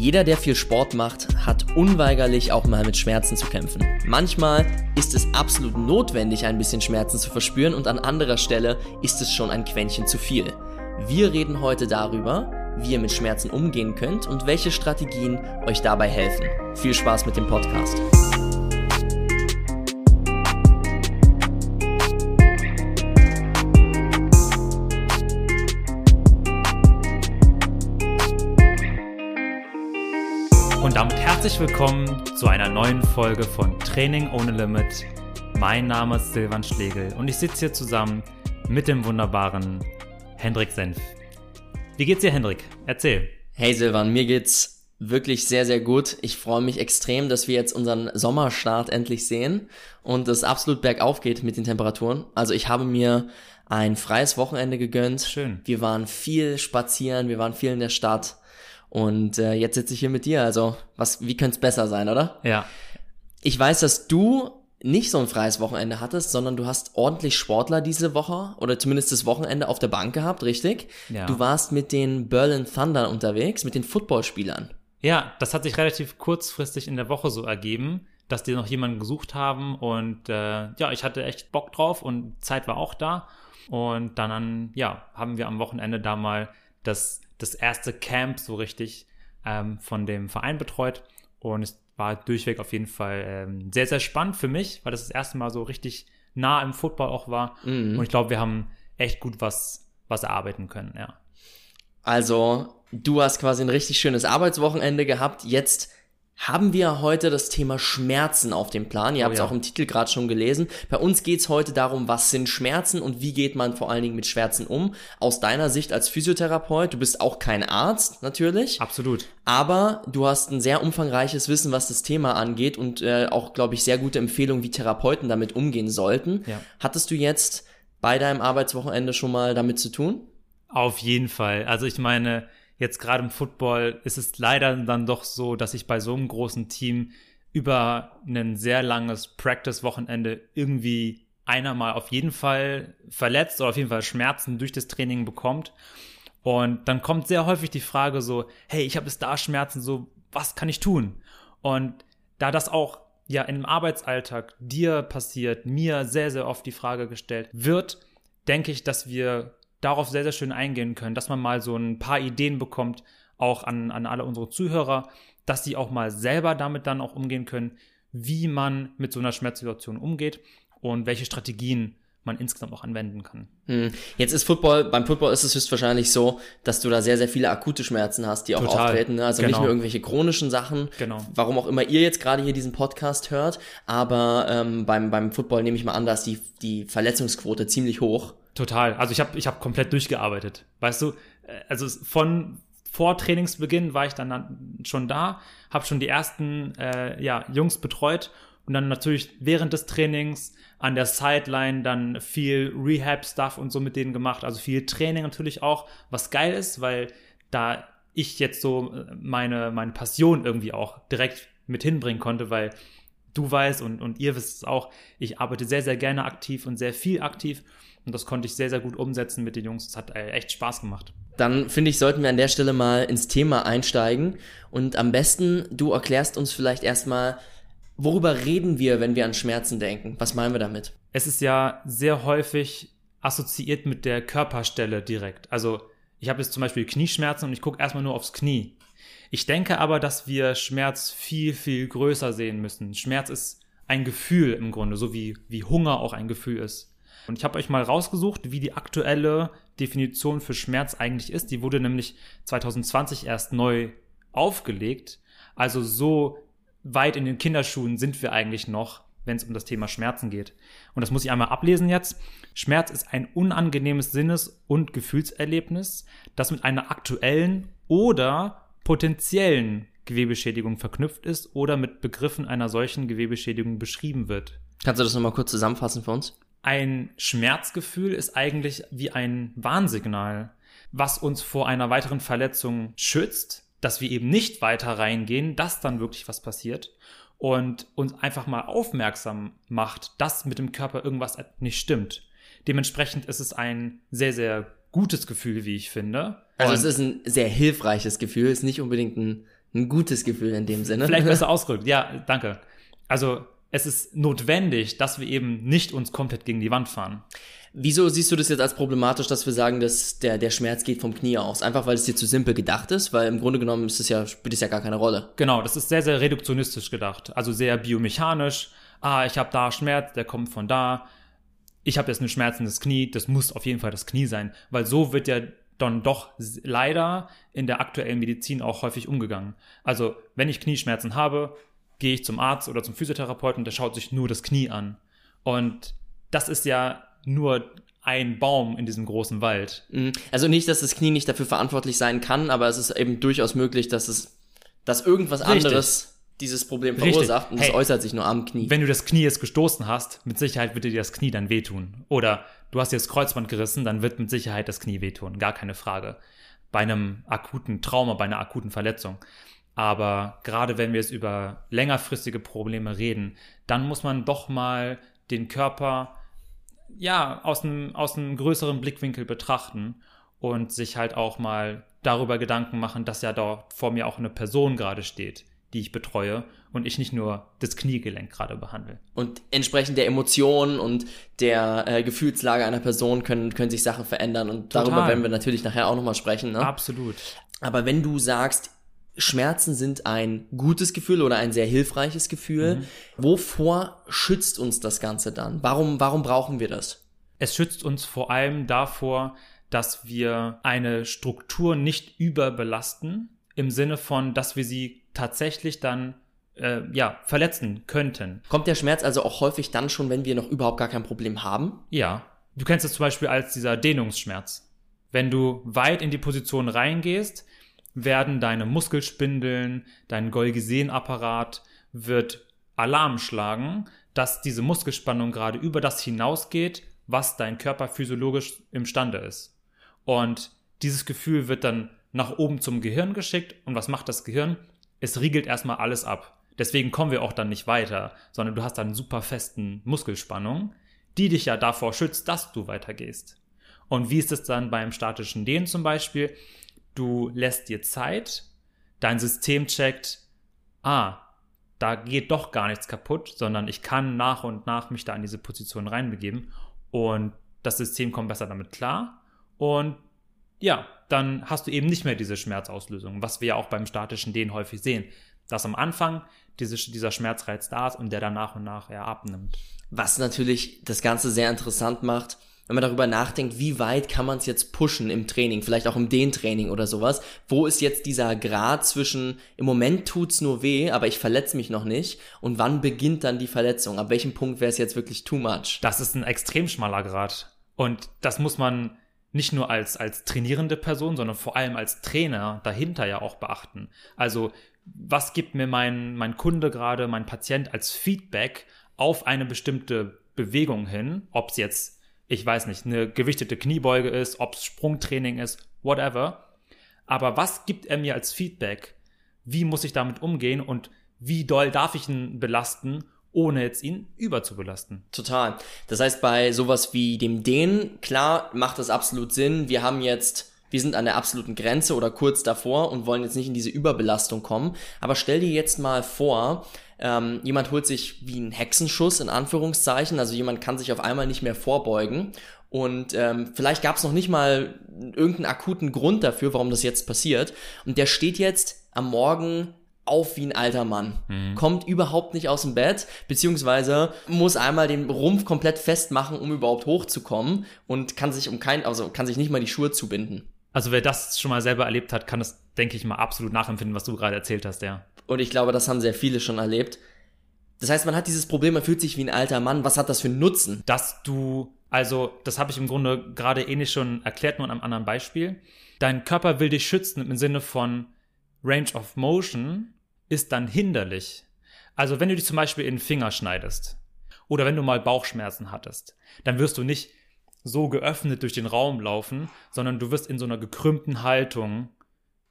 Jeder, der viel Sport macht, hat unweigerlich auch mal mit Schmerzen zu kämpfen. Manchmal ist es absolut notwendig, ein bisschen Schmerzen zu verspüren und an anderer Stelle ist es schon ein Quäntchen zu viel. Wir reden heute darüber, wie ihr mit Schmerzen umgehen könnt und welche Strategien euch dabei helfen. Viel Spaß mit dem Podcast. Herzlich willkommen zu einer neuen Folge von Training ohne Limit. Mein Name ist Silvan Schlegel und ich sitze hier zusammen mit dem wunderbaren Hendrik Senf. Wie geht's dir, Hendrik? Erzähl. Hey Silvan, mir geht's wirklich sehr, sehr gut. Ich freue mich extrem, dass wir jetzt unseren Sommerstart endlich sehen und es absolut bergauf geht mit den Temperaturen. Also ich habe mir ein freies Wochenende gegönnt. Schön. Wir waren viel spazieren, wir waren viel in der Stadt und äh, jetzt sitze ich hier mit dir. Also was, wie könnte es besser sein, oder? Ja. Ich weiß, dass du nicht so ein freies Wochenende hattest, sondern du hast ordentlich Sportler diese Woche oder zumindest das Wochenende auf der Bank gehabt, richtig? Ja. Du warst mit den Berlin Thunder unterwegs, mit den Footballspielern. Ja, das hat sich relativ kurzfristig in der Woche so ergeben, dass die noch jemanden gesucht haben und äh, ja, ich hatte echt Bock drauf und Zeit war auch da. Und dann, ja, haben wir am Wochenende da mal das, das erste Camp so richtig ähm, von dem Verein betreut. Und es war durchweg auf jeden Fall ähm, sehr, sehr spannend für mich, weil das das erste Mal so richtig nah im Football auch war. Mhm. Und ich glaube, wir haben echt gut was, was erarbeiten können, ja. Also, du hast quasi ein richtig schönes Arbeitswochenende gehabt. Jetzt haben wir heute das Thema Schmerzen auf dem Plan. Ihr Oh habt es ja. auch im Titel gerade schon gelesen. Bei uns geht's heute darum, was sind Schmerzen und wie geht man vor allen Dingen mit Schmerzen um. Aus deiner Sicht als Physiotherapeut, du bist auch kein Arzt natürlich, Absolut. aber du hast ein sehr umfangreiches Wissen, was das Thema angeht und äh, auch, glaube ich, sehr gute Empfehlungen, wie Therapeuten damit umgehen sollten. Ja. Hattest du jetzt bei deinem Arbeitswochenende schon mal damit zu tun? Auf jeden Fall. Also ich meine, jetzt gerade im Football ist es leider dann doch so, dass ich bei so einem großen Team über ein sehr langes Practice-Wochenende irgendwie einer mal auf jeden Fall verletzt oder auf jeden Fall Schmerzen durch das Training bekommt. Und dann kommt sehr häufig die Frage so, hey, ich habe jetzt da Schmerzen, so, was kann ich tun? Und da das auch ja im Arbeitsalltag dir passiert, mir sehr, sehr oft die Frage gestellt wird, denke ich, dass wir darauf sehr, sehr schön eingehen können, dass man mal so ein paar Ideen bekommt, auch an, an alle unsere Zuhörer, dass sie auch mal selber damit dann auch umgehen können, wie man mit so einer Schmerzsituation umgeht und welche Strategien man insgesamt auch anwenden kann. Hm. Jetzt ist Football, beim Football ist es höchstwahrscheinlich so, dass du da sehr, sehr viele akute Schmerzen hast, die auch Total. auftreten. Ne? Also nicht Genau. nur irgendwelche chronischen Sachen, Genau. warum auch immer ihr jetzt gerade hier diesen Podcast hört, aber ähm, beim, beim Football nehme ich mal an, dass die, die Verletzungsquote ziemlich hoch. Total. Also ich habe ich hab komplett durchgearbeitet. Weißt du, Äh, also von vor Trainingsbeginn war ich dann, dann schon da, habe schon die ersten äh, ja, Jungs betreut und dann natürlich während des Trainings an der Sideline dann viel Rehab-Stuff und so mit denen gemacht. Also viel Training natürlich auch, was geil ist, weil da ich jetzt so äh, meine, meine Passion irgendwie auch direkt mit hinbringen konnte, weil du weißt und, und ihr wisst es auch, ich arbeite sehr, sehr gerne aktiv und sehr viel aktiv. Und das konnte ich sehr, sehr gut umsetzen mit den Jungs. Es hat äh, echt Spaß gemacht. Dann finde ich, sollten wir an der Stelle mal ins Thema einsteigen und am besten du erklärst uns vielleicht erstmal, worüber reden wir, wenn wir an Schmerzen denken? Was meinen wir damit? Es ist ja sehr häufig assoziiert mit der Körperstelle direkt. Also ich habe jetzt zum Beispiel Knieschmerzen und ich gucke erstmal nur aufs Knie. Ich denke aber, dass wir Schmerz viel, viel größer sehen müssen. Schmerz ist ein Gefühl im Grunde, so wie, wie Hunger auch ein Gefühl ist. Und ich habe euch mal rausgesucht, wie die aktuelle Definition für Schmerz eigentlich ist. Die wurde nämlich 2020 erst neu aufgelegt. Also so weit in den Kinderschuhen sind wir eigentlich noch, wenn es um das Thema Schmerzen geht. Und das muss ich einmal ablesen jetzt. Schmerz ist ein unangenehmes Sinnes- und Gefühlserlebnis, das mit einer aktuellen oder potenziellen Gewebeschädigung verknüpft ist oder mit Begriffen einer solchen Gewebeschädigung beschrieben wird. Kannst du das nochmal kurz zusammenfassen für uns? Ein Schmerzgefühl ist eigentlich wie ein Warnsignal, was uns vor einer weiteren Verletzung schützt, dass wir eben nicht weiter reingehen, dass dann wirklich was passiert und uns einfach mal aufmerksam macht, dass mit dem Körper irgendwas nicht stimmt. Dementsprechend ist es ein sehr, sehr gutes Gefühl, wie ich finde. Also Und- es ist ein sehr hilfreiches Gefühl, ist nicht unbedingt ein Ein gutes Gefühl in dem Sinne. Vielleicht besser ausgedrückt. Ja, danke. Also es ist notwendig, dass wir eben nicht uns komplett gegen die Wand fahren. Wieso siehst du das jetzt als problematisch, dass wir sagen, dass der, der Schmerz geht vom Knie aus? Einfach weil es dir zu simpel gedacht ist? Weil im Grunde genommen ist es ja, spielt es ja gar keine Rolle. Genau, das ist sehr, sehr reduktionistisch gedacht. Also sehr biomechanisch. Ah, ich habe da Schmerz, der kommt von da. Ich habe jetzt ein schmerzendes Knie, das muss auf jeden Fall das Knie sein. Weil so wird ja dann doch leider in der aktuellen Medizin auch häufig umgegangen. Also, wenn ich Knieschmerzen habe, gehe ich zum Arzt oder zum Physiotherapeuten, der schaut sich nur das Knie an. Und das ist ja nur ein Baum in diesem großen Wald. Mhm. Also nicht, dass das Knie nicht dafür verantwortlich sein kann, aber es ist eben durchaus möglich, dass es, dass irgendwas Richtig. anderes dieses Problem verursacht Richtig. und es hey, äußert sich nur am Knie. Wenn du das Knie jetzt gestoßen hast, mit Sicherheit wird dir das Knie dann wehtun. Oder du hast dir das Kreuzband gerissen, dann wird mit Sicherheit das Knie wehtun. Gar keine Frage. Bei einem akuten Trauma, bei einer akuten Verletzung. Aber gerade wenn wir jetzt über längerfristige Probleme reden, dann muss man doch mal den Körper ja, aus einem, aus einem größeren Blickwinkel betrachten und sich halt auch mal darüber Gedanken machen, dass ja da vor mir auch eine Person gerade steht, die ich betreue und ich nicht nur das Kniegelenk gerade behandle. Und entsprechend der Emotionen und der äh, Gefühlslage einer Person können, können sich Sachen verändern und Total. darüber werden wir natürlich nachher auch nochmal sprechen. Ne? Absolut. Aber wenn du sagst, Schmerzen sind ein gutes Gefühl oder ein sehr hilfreiches Gefühl. Mhm. Wovor schützt uns das Ganze dann? Warum, warum brauchen wir das? Es schützt uns vor allem davor, dass wir eine Struktur nicht überbelasten, im Sinne von, dass wir sie tatsächlich dann äh, ja, verletzen könnten. Kommt der Schmerz also auch häufig dann schon, wenn wir noch überhaupt gar kein Problem haben? Ja. Du kennst es zum Beispiel als dieser Dehnungsschmerz. Wenn du weit in die Position reingehst, werden deine Muskelspindeln, dein Golgi-Sehnapparat wird Alarm schlagen, dass diese Muskelspannung gerade über das hinausgeht, was dein Körper physiologisch imstande ist. Und dieses Gefühl wird dann nach oben zum Gehirn geschickt. Und was macht das Gehirn? Es riegelt erstmal alles ab. Deswegen kommen wir auch dann nicht weiter, sondern du hast dann super festen Muskelspannung, die dich ja davor schützt, dass du weitergehst. Und wie ist es dann beim statischen Dehnen zum Beispiel? Du lässt dir Zeit, dein System checkt, ah, da geht doch gar nichts kaputt, sondern ich kann nach und nach mich da in diese Position reinbegeben und das System kommt besser damit klar und ja, dann hast du eben nicht mehr diese Schmerzauslösung, was wir ja auch beim statischen Dehnen häufig sehen, dass am Anfang diese, dieser Schmerzreiz da ist und der dann nach und nach eher abnimmt. Was natürlich das Ganze sehr interessant macht, wenn man darüber nachdenkt, wie weit kann man es jetzt pushen im Training, vielleicht auch im Dehntraining oder sowas. Wo ist jetzt dieser Grad zwischen, im Moment tut's nur weh, aber ich verletze mich noch nicht und wann beginnt dann die Verletzung? Ab welchem Punkt wäre es jetzt wirklich too much? Das ist ein extrem schmaler Grad. Und das muss man nicht nur als, als trainierende Person, sondern vor allem als Trainer dahinter ja auch beachten. Also, was gibt mir mein, mein Kunde gerade, mein Patient als Feedback auf eine bestimmte Bewegung hin, ob es jetzt ich weiß nicht, eine gewichtete Kniebeuge ist, ob es Sprungtraining ist, whatever. Aber was gibt er mir als Feedback? Wie muss ich damit umgehen und wie doll darf ich ihn belasten, ohne jetzt ihn überzubelasten? Total. Das heißt, bei sowas wie dem Dehnen, klar, macht das absolut Sinn. Wir haben jetzt wir sind an der absoluten Grenze oder kurz davor und wollen jetzt nicht in diese Überbelastung kommen. Aber stell dir jetzt mal vor, ähm, jemand holt sich wie ein Hexenschuss in Anführungszeichen, also jemand kann sich auf einmal nicht mehr vorbeugen und ähm, vielleicht gab es noch nicht mal irgendeinen akuten Grund dafür, warum das jetzt passiert. Und der steht jetzt am Morgen auf wie ein alter Mann. Mhm. Kommt überhaupt nicht aus dem Bett, beziehungsweise muss einmal den Rumpf komplett festmachen, um überhaupt hochzukommen und kann sich um kein, also kann sich nicht mal die Schuhe zubinden. Also wer das schon mal selber erlebt hat, kann das, denke ich mal, absolut nachempfinden, was du gerade erzählt hast, ja. Und ich glaube, das haben sehr viele schon erlebt. Das heißt, man hat dieses Problem, man fühlt sich wie ein alter Mann. Was hat das für einen Nutzen? Dass du, also das habe ich im Grunde gerade ähnlich schon erklärt, nur in einem anderen Beispiel. Dein Körper will dich schützen im Sinne von Range of Motion ist dann hinderlich. Also wenn du dich zum Beispiel in den Finger schneidest oder wenn du mal Bauchschmerzen hattest, dann wirst du nicht so geöffnet durch den Raum laufen, sondern du wirst in so einer gekrümmten Haltung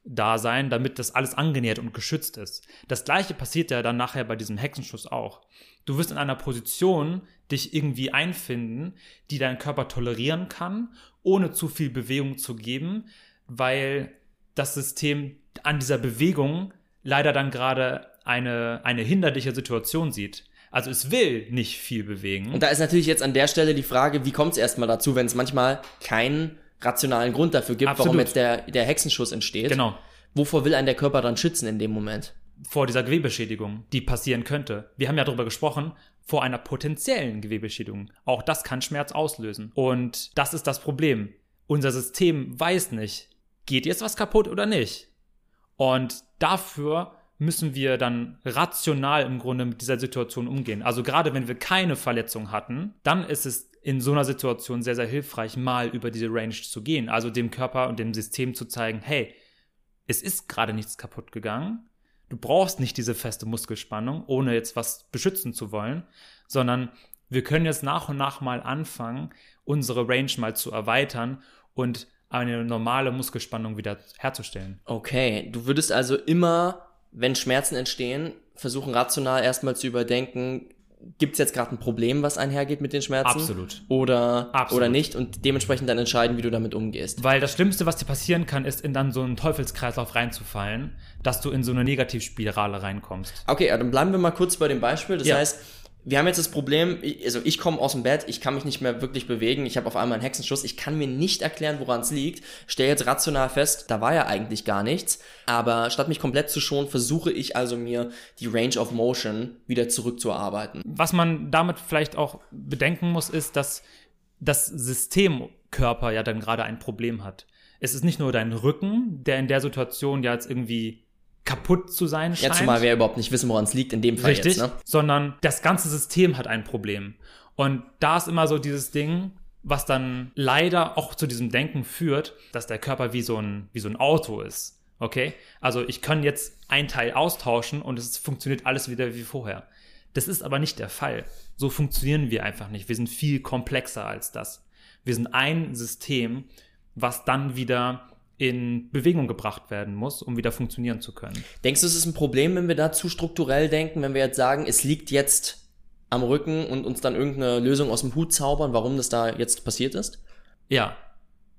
da sein, damit das alles angenähert und geschützt ist. Das gleiche passiert ja dann nachher bei diesem Hexenschuss auch. Du wirst in einer Position dich irgendwie einfinden, die dein Körper tolerieren kann, ohne zu viel Bewegung zu geben, weil das System an dieser Bewegung leider dann gerade eine, eine hinderliche Situation sieht. Also es will nicht viel bewegen. Und da ist natürlich jetzt an der Stelle die Frage, wie kommt es erstmal dazu, wenn es manchmal keinen rationalen Grund dafür gibt, Absolut. warum jetzt der, der Hexenschuss entsteht. Genau. Wovor will ein der Körper dann schützen in dem Moment? Vor dieser Gewebeschädigung, die passieren könnte. Wir haben ja darüber gesprochen, vor einer potenziellen Gewebeschädigung. Auch das kann Schmerz auslösen. Und das ist das Problem. Unser System weiß nicht, geht jetzt was kaputt oder nicht. Und dafür müssen wir dann rational im Grunde mit dieser Situation umgehen. Also gerade wenn wir keine Verletzung hatten, dann ist es in so einer Situation sehr, sehr hilfreich, mal über diese Range zu gehen. Also dem Körper und dem System zu zeigen, hey, es ist gerade nichts kaputt gegangen. Du brauchst nicht diese feste Muskelspannung, ohne jetzt was beschützen zu wollen, sondern wir können jetzt nach und nach mal anfangen, unsere Range mal zu erweitern und eine normale Muskelspannung wieder herzustellen. Okay, du würdest also immer, wenn Schmerzen entstehen, versuchen rational erstmal zu überdenken, gibt es jetzt gerade ein Problem, was einhergeht mit den Schmerzen? Absolut. Oder, Absolut. oder nicht und dementsprechend dann entscheiden, wie du damit umgehst. Weil das Schlimmste, was dir passieren kann, ist in dann so einen Teufelskreislauf reinzufallen, dass du in so eine Negativspirale reinkommst. Okay, dann bleiben wir mal kurz bei dem Beispiel. Das Ja. heißt, wir haben jetzt das Problem, also ich komme aus dem Bett, ich kann mich nicht mehr wirklich bewegen, ich habe auf einmal einen Hexenschuss, ich kann mir nicht erklären, woran es liegt, stelle jetzt rational fest, da war ja eigentlich gar nichts, aber statt mich komplett zu schonen, versuche ich also mir die Range of Motion wieder zurückzuarbeiten. Was man damit vielleicht auch bedenken muss, ist, dass das Systemkörper ja dann gerade ein Problem hat. Es ist nicht nur dein Rücken, der in der Situation ja jetzt irgendwie kaputt zu sein scheint. Ja, zumal wir überhaupt nicht wissen, woran es liegt in dem Fall Richtig, jetzt, ne? sondern das ganze System hat ein Problem. Und da ist immer so dieses Ding, was dann leider auch zu diesem Denken führt, dass der Körper wie so ein, wie so ein Auto ist. Okay? Also ich kann jetzt ein Teil austauschen und es funktioniert alles wieder wie vorher. Das ist aber nicht der Fall. So funktionieren wir einfach nicht. Wir sind viel komplexer als das. Wir sind ein System, was dann wieder in Bewegung gebracht werden muss, um wieder funktionieren zu können. Denkst du, es ist ein Problem, wenn wir da zu strukturell denken, wenn wir jetzt sagen, es liegt jetzt am Rücken und uns dann irgendeine Lösung aus dem Hut zaubern, warum das da jetzt passiert ist? Ja,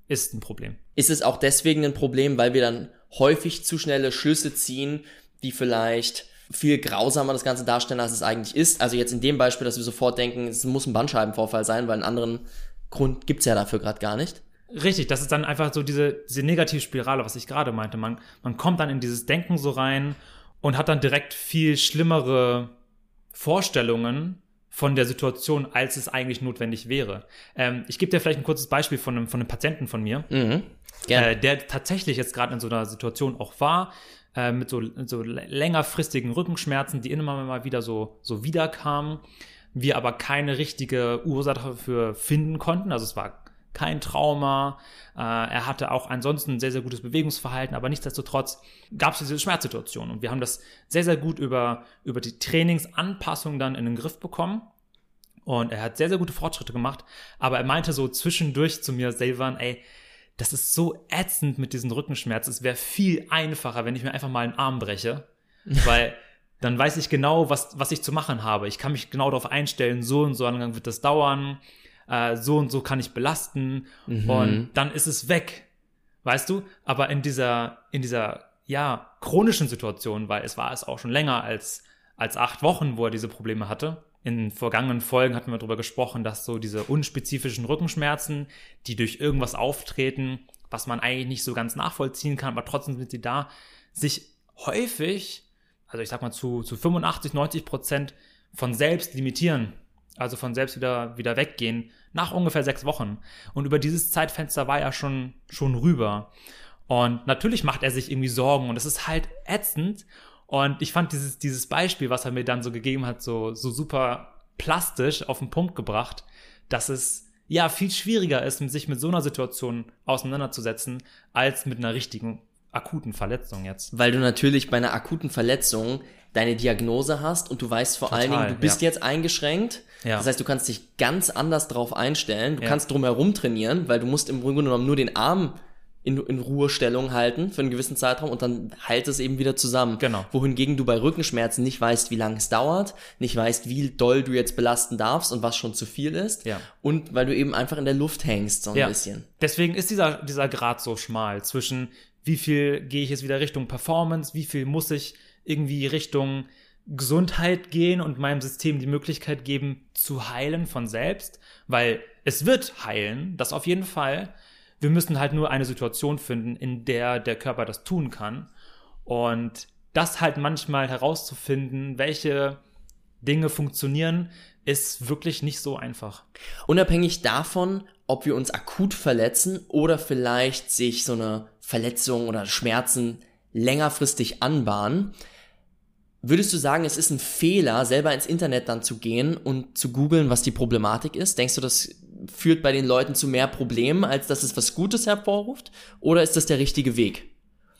ist ein Problem. Ist es auch deswegen ein Problem, weil wir dann häufig zu schnelle Schlüsse ziehen, die vielleicht viel grausamer das Ganze darstellen, als es eigentlich ist? Also jetzt in dem Beispiel, dass wir sofort denken, es muss ein Bandscheibenvorfall sein, weil einen anderen Grund gibt's ja dafür gerade gar nicht. Richtig, das ist dann einfach so diese, diese Negativspirale, was ich gerade meinte. Man, man kommt dann in dieses Denken so rein und hat dann direkt viel schlimmere Vorstellungen von der Situation, als es eigentlich notwendig wäre. Ähm, ich gebe dir vielleicht ein kurzes Beispiel von einem, von einem Patienten von mir, Mhm. Äh, der tatsächlich jetzt gerade in so einer Situation auch war, äh, mit so, so längerfristigen Rückenschmerzen, die immer mal wieder so, so wiederkamen, wir aber keine richtige Ursache dafür finden konnten. Also es war kein Trauma. Äh, er hatte auch ansonsten ein sehr, sehr gutes Bewegungsverhalten, aber nichtsdestotrotz gab es diese Schmerzsituation. Und wir haben das sehr, sehr gut über, über die Trainingsanpassung dann in den Griff bekommen. Und er hat sehr, sehr gute Fortschritte gemacht. Aber er meinte so zwischendurch zu mir, Silvan, ey, das ist so ätzend mit diesen Rückenschmerzen. Es wäre viel einfacher, wenn ich mir einfach mal einen Arm breche. Weil dann weiß ich genau, was, was ich zu machen habe. Ich kann mich genau darauf einstellen, so und so lang wird das dauern, äh, so und so kann ich belasten und dann ist es weg. Weißt du? Aber in dieser, in dieser, ja, chronischen Situation, weil es war es auch schon länger als, als acht Wochen, wo er diese Probleme hatte. In vergangenen Folgen hatten wir darüber gesprochen, dass so diese unspezifischen Rückenschmerzen, die durch irgendwas auftreten, was man eigentlich nicht so ganz nachvollziehen kann, aber trotzdem sind sie da, sich häufig, also ich sag mal zu, zu 85, 90 Prozent von selbst limitieren. Also von selbst wieder, wieder weggehen, nach ungefähr sechs Wochen. Und über dieses Zeitfenster war er schon, schon rüber. Und natürlich macht er sich irgendwie Sorgen und es ist halt ätzend. Und ich fand dieses, dieses Beispiel, was er mir dann so gegeben hat, so, so super plastisch auf den Punkt gebracht, dass es ja viel schwieriger ist, sich mit so einer Situation auseinanderzusetzen, als mit einer richtigen akuten Verletzung jetzt. Weil du natürlich bei einer akuten Verletzung deine Diagnose hast und du weißt vor allen Total, Dingen, du bist ja. jetzt eingeschränkt. Ja. Das heißt, du kannst dich ganz anders drauf einstellen. Du Ja. kannst drumherum trainieren, weil du musst im Grunde genommen nur den Arm in, in Ruhestellung halten für einen gewissen Zeitraum und dann halt es eben wieder zusammen. Genau. Wohingegen du bei Rückenschmerzen nicht weißt, wie lange es dauert, nicht weißt, wie doll du jetzt belasten darfst und was schon zu viel ist. Ja. Und weil du eben einfach in der Luft hängst, so ein Ja. bisschen. Deswegen ist dieser, dieser Grad so schmal zwischen wie viel gehe ich jetzt wieder Richtung Performance, wie viel muss ich irgendwie Richtung Gesundheit gehen und meinem System die Möglichkeit geben, zu heilen von selbst, weil es wird heilen, das auf jeden Fall. Wir müssen halt nur eine Situation finden, in der der Körper das tun kann. Und das halt manchmal herauszufinden, welche Dinge funktionieren, ist wirklich nicht so einfach. Unabhängig davon, ob wir uns akut verletzen oder vielleicht sich so eine Verletzung oder Schmerzen längerfristig anbahnen, würdest du sagen, es ist ein Fehler, selber ins Internet dann zu gehen und zu googeln, was die Problematik ist? Denkst du, das führt bei den Leuten zu mehr Problemen, als dass es was Gutes hervorruft? Oder ist das der richtige Weg?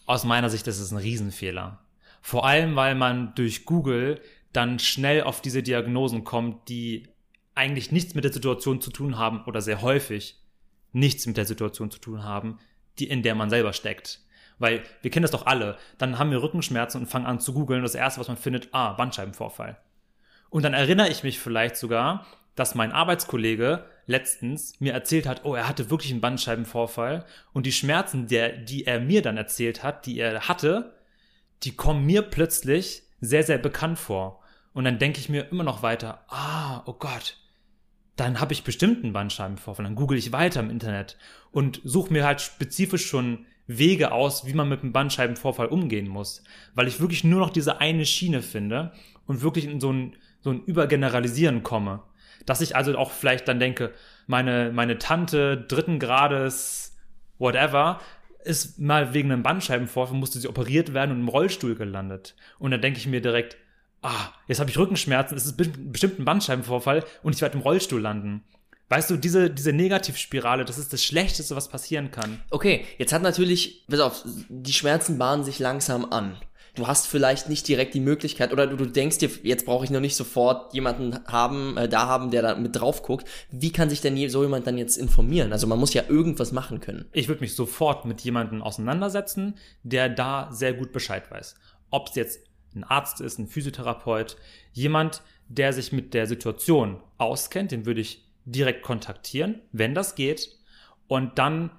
Aus meiner Sicht ist es ein Riesenfehler. Vor allem, weil man durch Google dann schnell auf diese Diagnosen kommt, die eigentlich nichts mit der Situation zu tun haben oder sehr häufig nichts mit der Situation zu tun haben, die in der man selber steckt. Weil wir kennen das doch alle. Dann haben wir Rückenschmerzen und fangen an zu googeln. Das erste, was man findet, ah, Bandscheibenvorfall. Und dann erinnere ich mich vielleicht sogar, dass mein Arbeitskollege letztens mir erzählt hat, oh, er hatte wirklich einen Bandscheibenvorfall und die Schmerzen, der, die er mir dann erzählt hat, die er hatte, die kommen mir plötzlich sehr, sehr bekannt vor. Und dann denke ich mir immer noch weiter, ah, oh Gott, dann habe ich bestimmt einen Bandscheibenvorfall. Dann google ich weiter im Internet und suche mir halt spezifisch schon Wege aus, wie man mit einem Bandscheibenvorfall umgehen muss. Weil ich wirklich nur noch diese eine Schiene finde und wirklich in so ein, so ein Übergeneralisieren komme. Dass ich also auch vielleicht dann denke, meine, meine Tante dritten Grades, whatever, ist mal wegen einem Bandscheibenvorfall, musste sie operiert werden und im Rollstuhl gelandet. Und dann denke ich mir direkt, ah, jetzt habe ich Rückenschmerzen, es ist bestimmt ein Bandscheibenvorfall und ich werde im Rollstuhl landen. Weißt du, diese, diese Negativspirale, das ist das Schlechteste, was passieren kann. Okay, jetzt hat natürlich, pass auf, die Schmerzen bahnen sich langsam an. Du hast vielleicht nicht direkt die Möglichkeit oder du, du denkst dir, jetzt brauche ich noch nicht sofort jemanden haben, äh, da haben, der da mit drauf guckt. Wie kann sich denn so jemand dann jetzt informieren? Also man muss ja irgendwas machen können. Ich würde mich sofort mit jemandem auseinandersetzen, der da sehr gut Bescheid weiß. Ob es jetzt ein Arzt ist, ein Physiotherapeut, jemand, der sich mit der Situation auskennt, den würde ich direkt kontaktieren, wenn das geht, und dann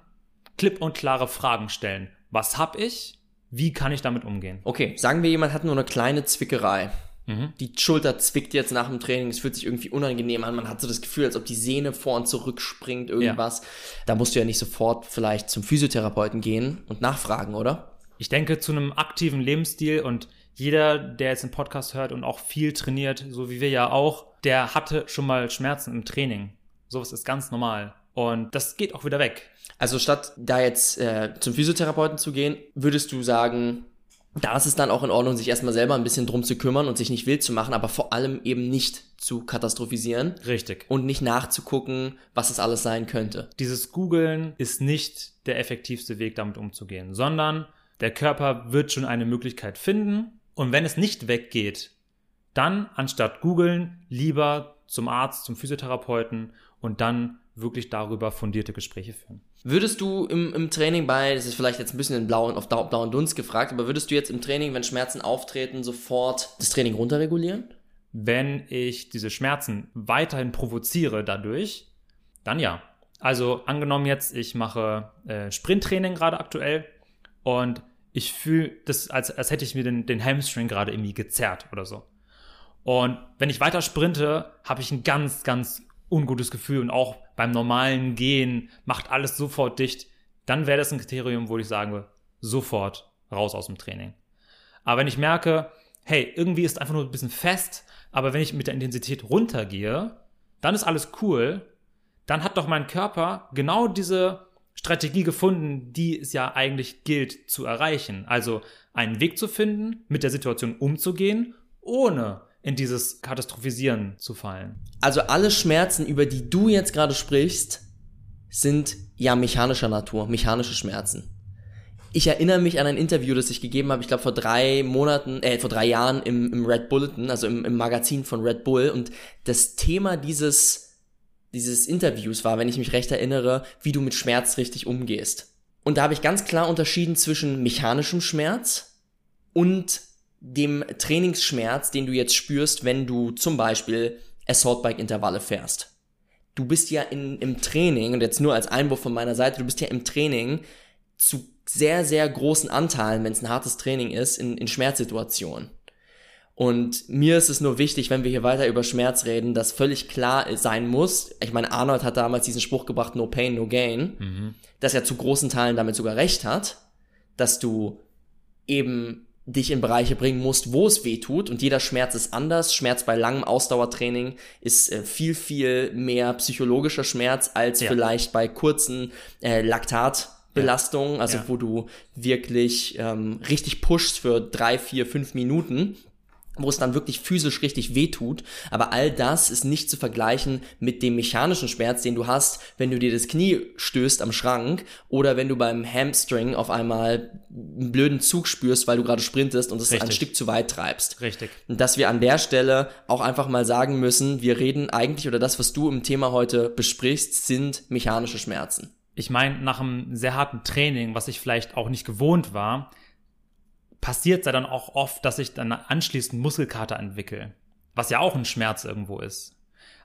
klipp und klare Fragen stellen. Was habe ich? Wie kann ich damit umgehen? Okay, sagen wir, jemand hat nur eine kleine Zwickerei. Mhm. Die Schulter zwickt jetzt nach dem Training, es fühlt sich irgendwie unangenehm an, man hat so das Gefühl, als ob die Sehne vor und zurück springt, irgendwas. Ja. Da musst du ja nicht sofort vielleicht zum Physiotherapeuten gehen und nachfragen, oder? Ich denke, zu einem aktiven Lebensstil und jeder, der jetzt einen Podcast hört und auch viel trainiert, so wie wir ja auch, der hatte schon mal Schmerzen im Training. Sowas ist ganz normal. Und das geht auch wieder weg. Also statt da jetzt äh, zum Physiotherapeuten zu gehen, würdest du sagen, da ist es dann auch in Ordnung, sich erstmal selber ein bisschen drum zu kümmern und sich nicht wild zu machen, aber vor allem eben nicht zu katastrophisieren. Richtig. Und nicht nachzugucken, was es alles sein könnte. Dieses Googeln ist nicht der effektivste Weg, damit umzugehen, sondern der Körper wird schon eine Möglichkeit finden, und wenn es nicht weggeht, dann anstatt googeln lieber zum Arzt, zum Physiotherapeuten und dann wirklich darüber fundierte Gespräche führen. Würdest du im, im Training bei, das ist vielleicht jetzt ein bisschen in blauen, auf blauen Dunst gefragt, aber würdest du jetzt im Training, wenn Schmerzen auftreten, sofort das Training runterregulieren? Wenn ich diese Schmerzen weiterhin provoziere dadurch, dann ja. Also angenommen jetzt, ich mache äh, Sprinttraining gerade aktuell und ich fühle das, als, als hätte ich mir den, den Hamstring gerade irgendwie gezerrt oder so. Und wenn ich weiter sprinte, habe ich ein ganz, ganz ungutes Gefühl und auch beim normalen Gehen macht alles sofort dicht. Dann wäre das ein Kriterium, wo ich sagen würde, sofort raus aus dem Training. Aber wenn ich merke, hey, irgendwie ist einfach nur ein bisschen fest, aber wenn ich mit der Intensität runtergehe, dann ist alles cool, dann hat doch mein Körper genau diese Strategie gefunden, die es ja eigentlich gilt zu erreichen. Also einen Weg zu finden, mit der Situation umzugehen, ohne in dieses Katastrophisieren zu fallen. Also alle Schmerzen, über die du jetzt gerade sprichst, sind ja mechanischer Natur, mechanische Schmerzen. Ich erinnere mich an ein Interview, das ich gegeben habe, ich glaube vor drei Monaten, äh, vor drei Jahren im, im Red Bulletin, also im, im Magazin von Red Bull. Und das Thema dieses dieses Interviews war, wenn ich mich recht erinnere, wie du mit Schmerz richtig umgehst. Und da habe ich ganz klar unterschieden zwischen mechanischem Schmerz und dem Trainingsschmerz, den du jetzt spürst, wenn du zum Beispiel Assault Bike Intervalle fährst. Du bist ja in, im Training, und jetzt nur als Einwurf von meiner Seite, du bist ja im Training zu sehr, sehr großen Anteilen, wenn es ein hartes Training ist, in, in Schmerzsituationen. Und mir ist es nur wichtig, wenn wir hier weiter über Schmerz reden, dass völlig klar sein muss. Ich meine, Arnold hat damals diesen Spruch gebracht, no pain, no gain, mhm. dass er zu großen Teilen damit sogar recht hat, dass du eben dich in Bereiche bringen musst, wo es weh tut und jeder Schmerz ist anders. Schmerz bei langem Ausdauertraining ist äh, viel, viel mehr psychologischer Schmerz als ja. vielleicht bei kurzen äh, Laktat Belastungen, also ja. wo du wirklich ähm, richtig pushst für drei, vier, fünf Minuten wo es dann wirklich physisch richtig wehtut. Aber all das ist nicht zu vergleichen mit dem mechanischen Schmerz, den du hast, wenn du dir das Knie stößt am Schrank oder wenn du beim Hamstring auf einmal einen blöden Zug spürst, weil du gerade sprintest und es ein Stück zu weit treibst. Richtig. Und dass wir an der Stelle auch einfach mal sagen müssen, wir reden eigentlich oder das, was du im Thema heute besprichst, sind mechanische Schmerzen. Ich meine, nach einem sehr harten Training, was ich vielleicht auch nicht gewohnt war, passiert ja dann auch oft, dass ich dann anschließend Muskelkater entwickle, was ja auch ein Schmerz irgendwo ist.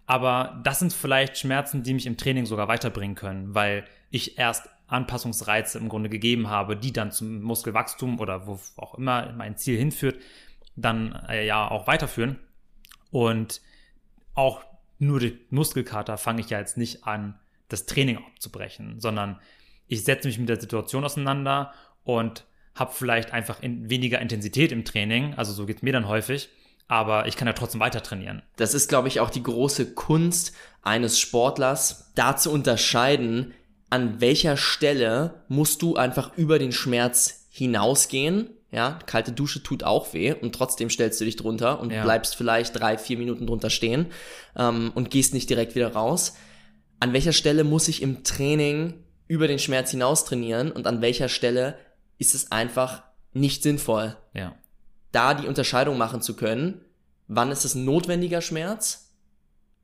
Aber das sind vielleicht Schmerzen, die mich im Training sogar weiterbringen können, weil ich erst Anpassungsreize im Grunde gegeben habe, die dann zum Muskelwachstum oder wo auch immer mein Ziel hinführt, dann äh, ja auch weiterführen. Und auch nur die Muskelkater fange ich ja jetzt nicht an, das Training abzubrechen, sondern ich setze mich mit der Situation auseinander und habe vielleicht einfach in weniger Intensität im Training, also so geht es mir dann häufig, aber ich kann ja trotzdem weiter trainieren. Das ist, glaube ich, auch die große Kunst eines Sportlers, da zu unterscheiden, an welcher Stelle musst du einfach über den Schmerz hinausgehen. Ja, kalte Dusche tut auch weh und trotzdem stellst du dich drunter und ja. bleibst vielleicht drei, vier Minuten drunter stehen ähm, und gehst nicht direkt wieder raus. An welcher Stelle muss ich im Training über den Schmerz hinaus trainieren und an welcher Stelle ist es einfach nicht sinnvoll. Ja. Da die Unterscheidung machen zu können, wann ist es ein notwendiger Schmerz,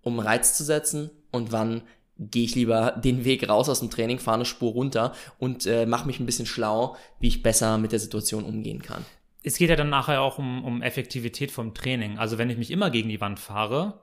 um Reiz zu setzen und wann gehe ich lieber den Weg raus aus dem Training, fahre eine Spur runter und äh, mache mich ein bisschen schlau, wie ich besser mit der Situation umgehen kann. Es geht ja dann nachher auch um, um Effektivität vom Training. Also wenn ich mich immer gegen die Wand fahre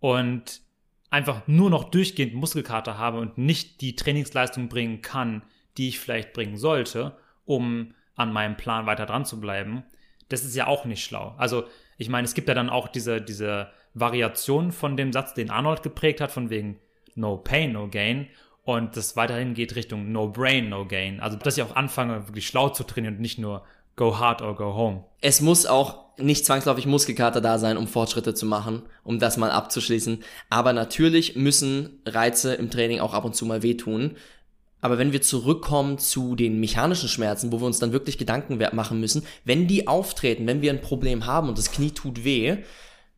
und einfach nur noch durchgehend Muskelkater habe und nicht die Trainingsleistung bringen kann, die ich vielleicht bringen sollte, um an meinem Plan weiter dran zu bleiben, das ist ja auch nicht schlau. Also ich meine, es gibt ja dann auch diese, diese Variation von dem Satz, den Arnold geprägt hat, von wegen No Pain, No Gain. Und das weiterhin geht Richtung No Brain, No Gain. Also, dass ich auch anfange, wirklich schlau zu trainieren und nicht nur Go hard or go home. Es muss auch nicht zwangsläufig Muskelkater da sein, um Fortschritte zu machen, um das mal abzuschließen. Aber natürlich müssen Reize im Training auch ab und zu mal wehtun. Aber wenn wir zurückkommen zu den mechanischen Schmerzen, wo wir uns dann wirklich Gedanken machen müssen, wenn die auftreten, wenn wir ein Problem haben und das Knie tut weh,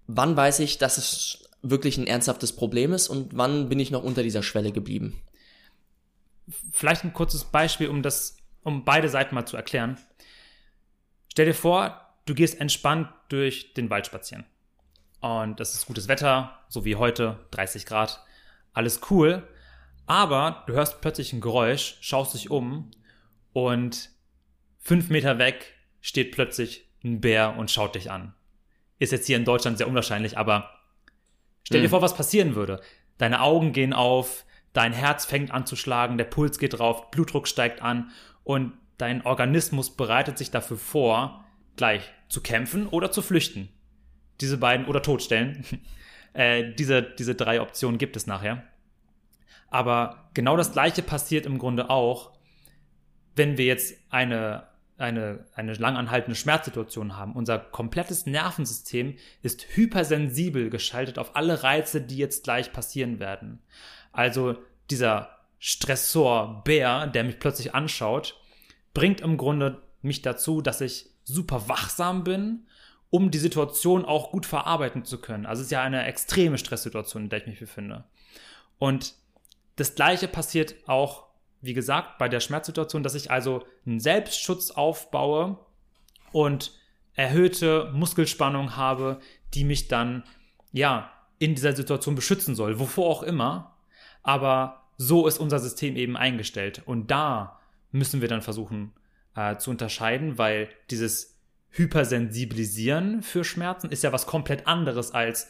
wann weiß ich, dass es wirklich ein ernsthaftes Problem ist und wann bin ich noch unter dieser Schwelle geblieben? Vielleicht ein kurzes Beispiel, um das, um beide Seiten mal zu erklären. Stell dir vor, du gehst entspannt durch den Wald spazieren. Und das ist gutes Wetter, so wie heute, 30 Grad. Alles cool. Aber du hörst plötzlich ein Geräusch, schaust dich um und fünf Meter weg steht plötzlich ein Bär und schaut dich an. Ist jetzt hier in Deutschland sehr unwahrscheinlich, aber stell dir hm. vor, was passieren würde. Deine Augen gehen auf, dein Herz fängt an zu schlagen, der Puls geht drauf, Blutdruck steigt an und dein Organismus bereitet sich dafür vor, gleich zu kämpfen oder zu flüchten. Diese beiden oder totstellen. äh, diese, diese drei Optionen gibt es nachher. Aber genau das Gleiche passiert im Grunde auch, wenn wir jetzt eine, eine, eine langanhaltende Schmerzsituation haben. Unser komplettes Nervensystem ist hypersensibel geschaltet auf alle Reize, die jetzt gleich passieren werden. Also dieser Stressor Bär, der mich plötzlich anschaut, bringt im Grunde mich dazu, dass ich super wachsam bin, um die Situation auch gut verarbeiten zu können. Also es ist ja eine extreme Stresssituation, in der ich mich befinde. Und das gleiche passiert auch, wie gesagt, bei der Schmerzsituation, dass ich also einen Selbstschutz aufbaue und erhöhte Muskelspannung habe, die mich dann, ja, in dieser Situation beschützen soll, wovor auch immer. Aber so ist unser System eben eingestellt. Und da müssen wir dann versuchen äh, zu unterscheiden, weil dieses Hypersensibilisieren für Schmerzen ist ja was komplett anderes als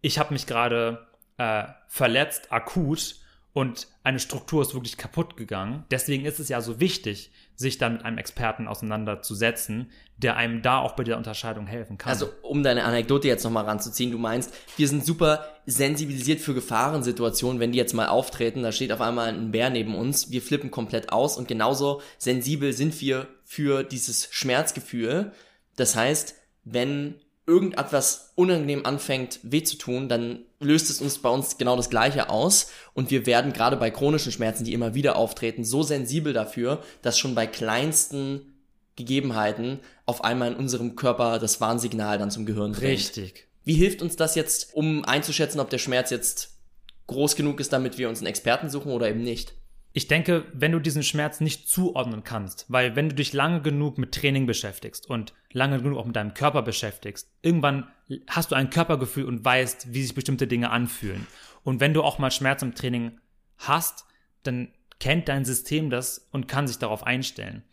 ich habe mich gerade äh, verletzt, akut und eine Struktur ist wirklich kaputt gegangen. Deswegen ist es ja so wichtig, sich dann mit einem Experten auseinanderzusetzen, der einem da auch bei der Unterscheidung helfen kann. Also, um deine Anekdote jetzt nochmal ranzuziehen, du meinst, wir sind super sensibilisiert für Gefahrensituationen, wenn die jetzt mal auftreten, da steht auf einmal ein Bär neben uns, wir flippen komplett aus und genauso sensibel sind wir für dieses Schmerzgefühl. Das heißt, wenn irgendetwas unangenehm anfängt weh zu tun, dann löst es uns bei uns genau das gleiche aus und wir werden gerade bei chronischen Schmerzen, die immer wieder auftreten, so sensibel dafür, dass schon bei kleinsten Gegebenheiten auf einmal in unserem Körper das Warnsignal dann zum Gehirn dringt. Richtig. Wie hilft uns das jetzt, um einzuschätzen, ob der Schmerz jetzt groß genug ist, damit wir uns einen Experten suchen oder eben nicht? Ich denke, wenn du diesen Schmerz nicht zuordnen kannst, weil wenn du dich lange genug mit Training beschäftigst und lange genug auch mit deinem Körper beschäftigst, irgendwann hast du ein Körpergefühl und weißt, wie sich bestimmte Dinge anfühlen. Und wenn du auch mal Schmerz im Training hast, dann kennt dein System das und kann sich darauf einstellen.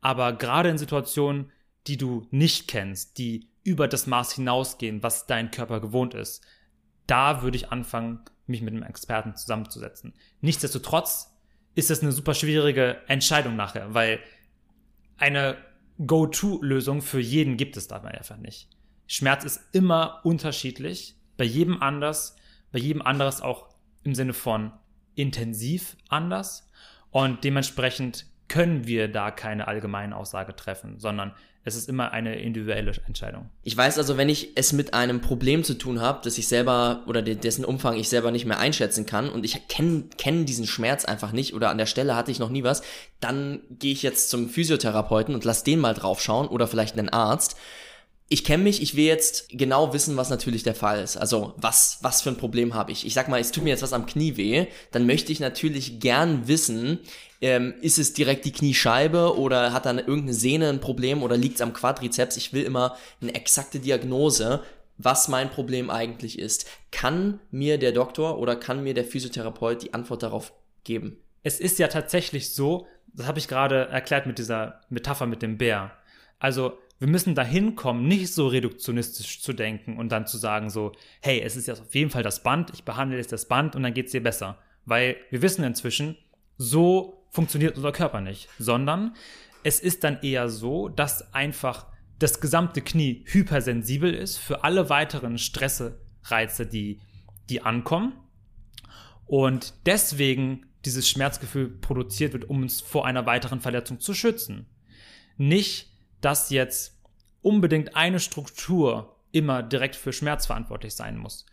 Aber gerade in Situationen, die du nicht kennst, die über das Maß hinausgehen, was dein Körper gewohnt ist, da würde ich anfangen, mich mit einem Experten zusammenzusetzen. Nichtsdestotrotz ist das eine super schwierige Entscheidung nachher, weil eine Go-To-Lösung für jeden gibt es dabei einfach nicht. Schmerz ist immer unterschiedlich, bei jedem anders, bei jedem anderes auch im Sinne von intensiv anders und dementsprechend können wir da keine allgemeine Aussage treffen, sondern es ist immer eine individuelle Entscheidung. Ich weiß also, wenn ich es mit einem Problem zu tun habe, das ich selber oder dessen Umfang ich selber nicht mehr einschätzen kann und ich kenne kenn diesen Schmerz einfach nicht oder an der Stelle hatte ich noch nie was, dann gehe ich jetzt zum Physiotherapeuten und lass den mal draufschauen oder vielleicht einen Arzt ich kenne mich, ich will jetzt genau wissen, was natürlich der Fall ist. Also was, was für ein Problem habe ich. Ich sag mal, es tut mir jetzt was am Knie weh, dann möchte ich natürlich gern wissen, ähm, ist es direkt die Kniescheibe oder hat dann irgendeine Sehne ein Problem oder liegt es am Quadrizeps? Ich will immer eine exakte Diagnose, was mein Problem eigentlich ist. Kann mir der Doktor oder kann mir der Physiotherapeut die Antwort darauf geben? Es ist ja tatsächlich so, das habe ich gerade erklärt mit dieser Metapher mit dem Bär. Also wir müssen dahin kommen, nicht so reduktionistisch zu denken und dann zu sagen so, hey, es ist jetzt auf jeden Fall das Band, ich behandle jetzt das Band und dann geht es dir besser. Weil wir wissen inzwischen, so funktioniert unser Körper nicht, sondern es ist dann eher so, dass einfach das gesamte Knie hypersensibel ist für alle weiteren Stressreize, die, die ankommen. Und deswegen dieses Schmerzgefühl produziert wird, um uns vor einer weiteren Verletzung zu schützen. Nicht, dass jetzt unbedingt eine Struktur immer direkt für Schmerz verantwortlich sein muss.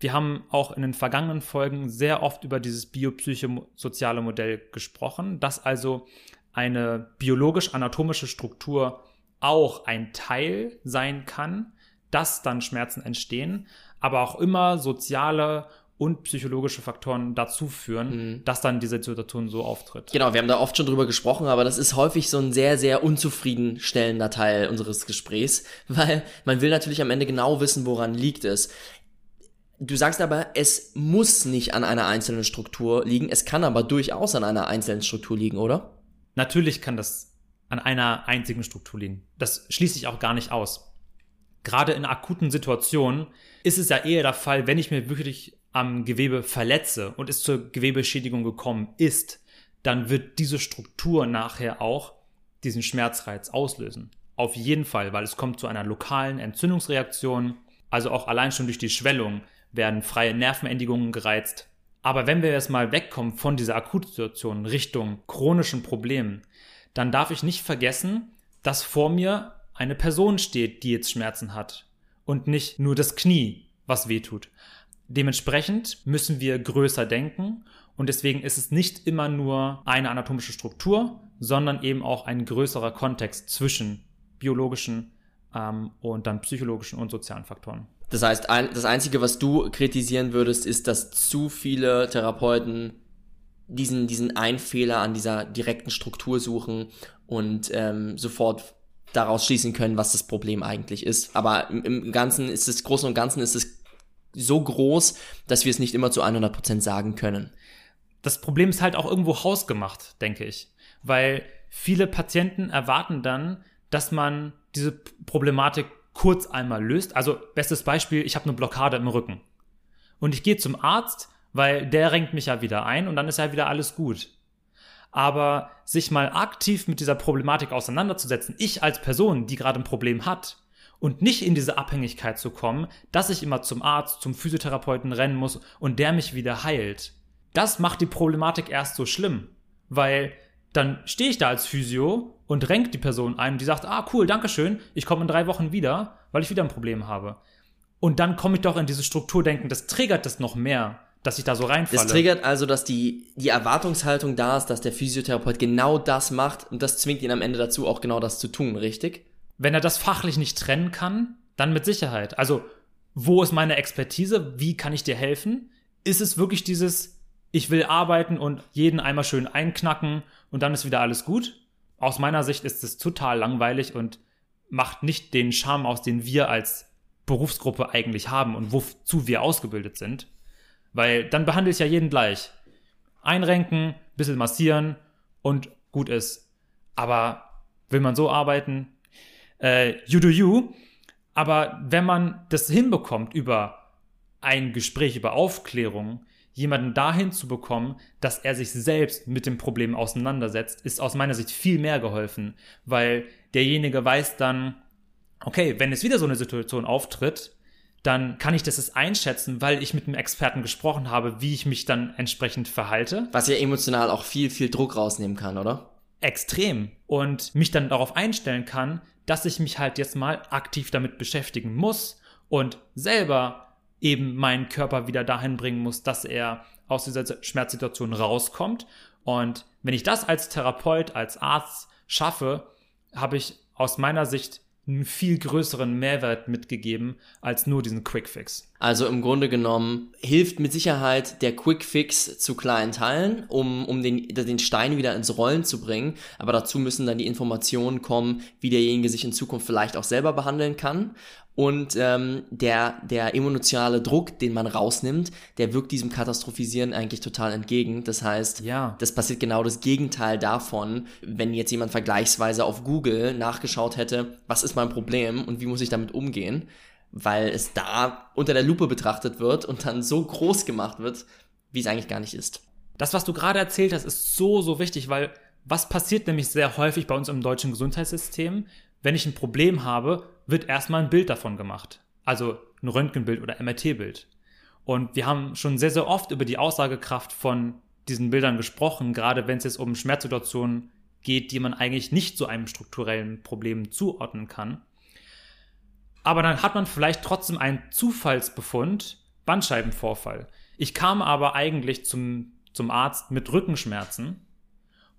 Wir haben auch in den vergangenen Folgen sehr oft über dieses biopsychosoziale Modell gesprochen, dass also eine biologisch-anatomische Struktur auch ein Teil sein kann, dass dann Schmerzen entstehen, aber auch immer soziale und psychologische Faktoren dazu führen, mhm. dass dann diese Situation so auftritt. Genau, wir haben da oft schon drüber gesprochen, aber das ist häufig so ein sehr, sehr unzufriedenstellender Teil unseres Gesprächs, weil man will natürlich am Ende genau wissen, woran liegt es. Du sagst aber, es muss nicht an einer einzelnen Struktur liegen, es kann aber durchaus an einer einzelnen Struktur liegen, oder? Natürlich kann das an einer einzigen Struktur liegen. Das schließe ich auch gar nicht aus. Gerade in akuten Situationen ist es ja eher der Fall, wenn ich mir wirklich am Gewebe verletze und es zur Gewebeschädigung gekommen ist, dann wird diese Struktur nachher auch diesen Schmerzreiz auslösen. Auf jeden Fall, weil es kommt zu einer lokalen Entzündungsreaktion, also auch allein schon durch die Schwellung werden freie Nervenendigungen gereizt. Aber wenn wir jetzt mal wegkommen von dieser Akutsituation Richtung chronischen Problemen, dann darf ich nicht vergessen, dass vor mir eine Person steht, die jetzt Schmerzen hat und nicht nur das Knie, was weh tut. Dementsprechend müssen wir größer denken und deswegen ist es nicht immer nur eine anatomische Struktur, sondern eben auch ein größerer Kontext zwischen biologischen ähm, und dann psychologischen und sozialen Faktoren. Das heißt, ein, das Einzige, was du kritisieren würdest, ist, dass zu viele Therapeuten diesen, diesen einen Fehler an dieser direkten Struktur suchen und ähm, sofort daraus schließen können, was das Problem eigentlich ist. Aber im, im Ganzen ist es, Großen und Ganzen ist es so groß, dass wir es nicht immer zu 100% sagen können. Das Problem ist halt auch irgendwo hausgemacht, denke ich. Weil viele Patienten erwarten dann, dass man diese Problematik kurz einmal löst. Also bestes Beispiel, ich habe eine Blockade im Rücken. Und ich gehe zum Arzt weil der renkt mich ja wieder ein und dann ist ja wieder alles gut. Aber sich mal aktiv mit dieser Problematik auseinanderzusetzen, ich als Person, die gerade ein Problem hat, und nicht in diese Abhängigkeit zu kommen, dass ich immer zum Arzt, zum Physiotherapeuten rennen muss und der mich wieder heilt. Das macht die Problematik erst so schlimm, weil dann stehe ich da als Physio und renkt die Person ein und die sagt, ah cool, dankeschön, ich komme in drei Wochen wieder, weil ich wieder ein Problem habe. Und dann komme ich doch in diese Strukturdenken, das triggert das noch mehr, dass ich da so reinfalle. Das triggert also, dass die, die Erwartungshaltung da ist, dass der Physiotherapeut genau das macht und das zwingt ihn am Ende dazu, auch genau das zu tun, richtig? Wenn er das fachlich nicht trennen kann, dann mit Sicherheit. Also, wo ist meine Expertise? Wie kann ich dir helfen? Ist es wirklich dieses, ich will arbeiten und jeden einmal schön einknacken und dann ist wieder alles gut? Aus meiner Sicht ist es total langweilig und macht nicht den Charme aus, den wir als Berufsgruppe eigentlich haben und wozu wir ausgebildet sind. Weil dann behandle ich ja jeden gleich. Einrenken, bisschen massieren und gut ist. Aber will man so arbeiten? Äh, you do you. Aber wenn man das hinbekommt über ein Gespräch, über Aufklärung, jemanden dahin zu bekommen, dass er sich selbst mit dem Problem auseinandersetzt, ist aus meiner Sicht viel mehr geholfen, weil derjenige weiß dann, okay, wenn es wieder so eine Situation auftritt, dann kann ich das einschätzen, weil ich mit einem Experten gesprochen habe, wie ich mich dann entsprechend verhalte. Was ja emotional auch viel, viel Druck rausnehmen kann, oder? Extrem. Und mich dann darauf einstellen kann, dass ich mich halt jetzt mal aktiv damit beschäftigen muss und selber eben meinen Körper wieder dahin bringen muss, dass er aus dieser Schmerzsituation rauskommt. Und wenn ich das als Therapeut, als Arzt schaffe, habe ich aus meiner Sicht einen viel größeren Mehrwert mitgegeben als nur diesen Quickfix. Also im Grunde genommen hilft mit Sicherheit der Quickfix zu kleinen Teilen, um, um den, den Stein wieder ins Rollen zu bringen. Aber dazu müssen dann die Informationen kommen, wie derjenige sich in Zukunft vielleicht auch selber behandeln kann. Und ähm, der, der emotionale Druck, den man rausnimmt, der wirkt diesem Katastrophisieren eigentlich total entgegen. Das heißt, ja. das passiert genau das Gegenteil davon, wenn jetzt jemand vergleichsweise auf Google nachgeschaut hätte, was ist mein Problem und wie muss ich damit umgehen, weil es da unter der Lupe betrachtet wird und dann so groß gemacht wird, wie es eigentlich gar nicht ist. Das, was du gerade erzählt hast, ist so, so wichtig, weil was passiert nämlich sehr häufig bei uns im deutschen Gesundheitssystem? Wenn ich ein Problem habe, wird erstmal ein Bild davon gemacht. Also ein Röntgenbild oder MRT-Bild. Und wir haben schon sehr, sehr oft über die Aussagekraft von diesen Bildern gesprochen, gerade wenn es jetzt um Schmerzsituationen geht, die man eigentlich nicht zu einem strukturellen Problem zuordnen kann. Aber dann hat man vielleicht trotzdem einen Zufallsbefund, Bandscheibenvorfall. Ich kam aber eigentlich zum, zum Arzt mit Rückenschmerzen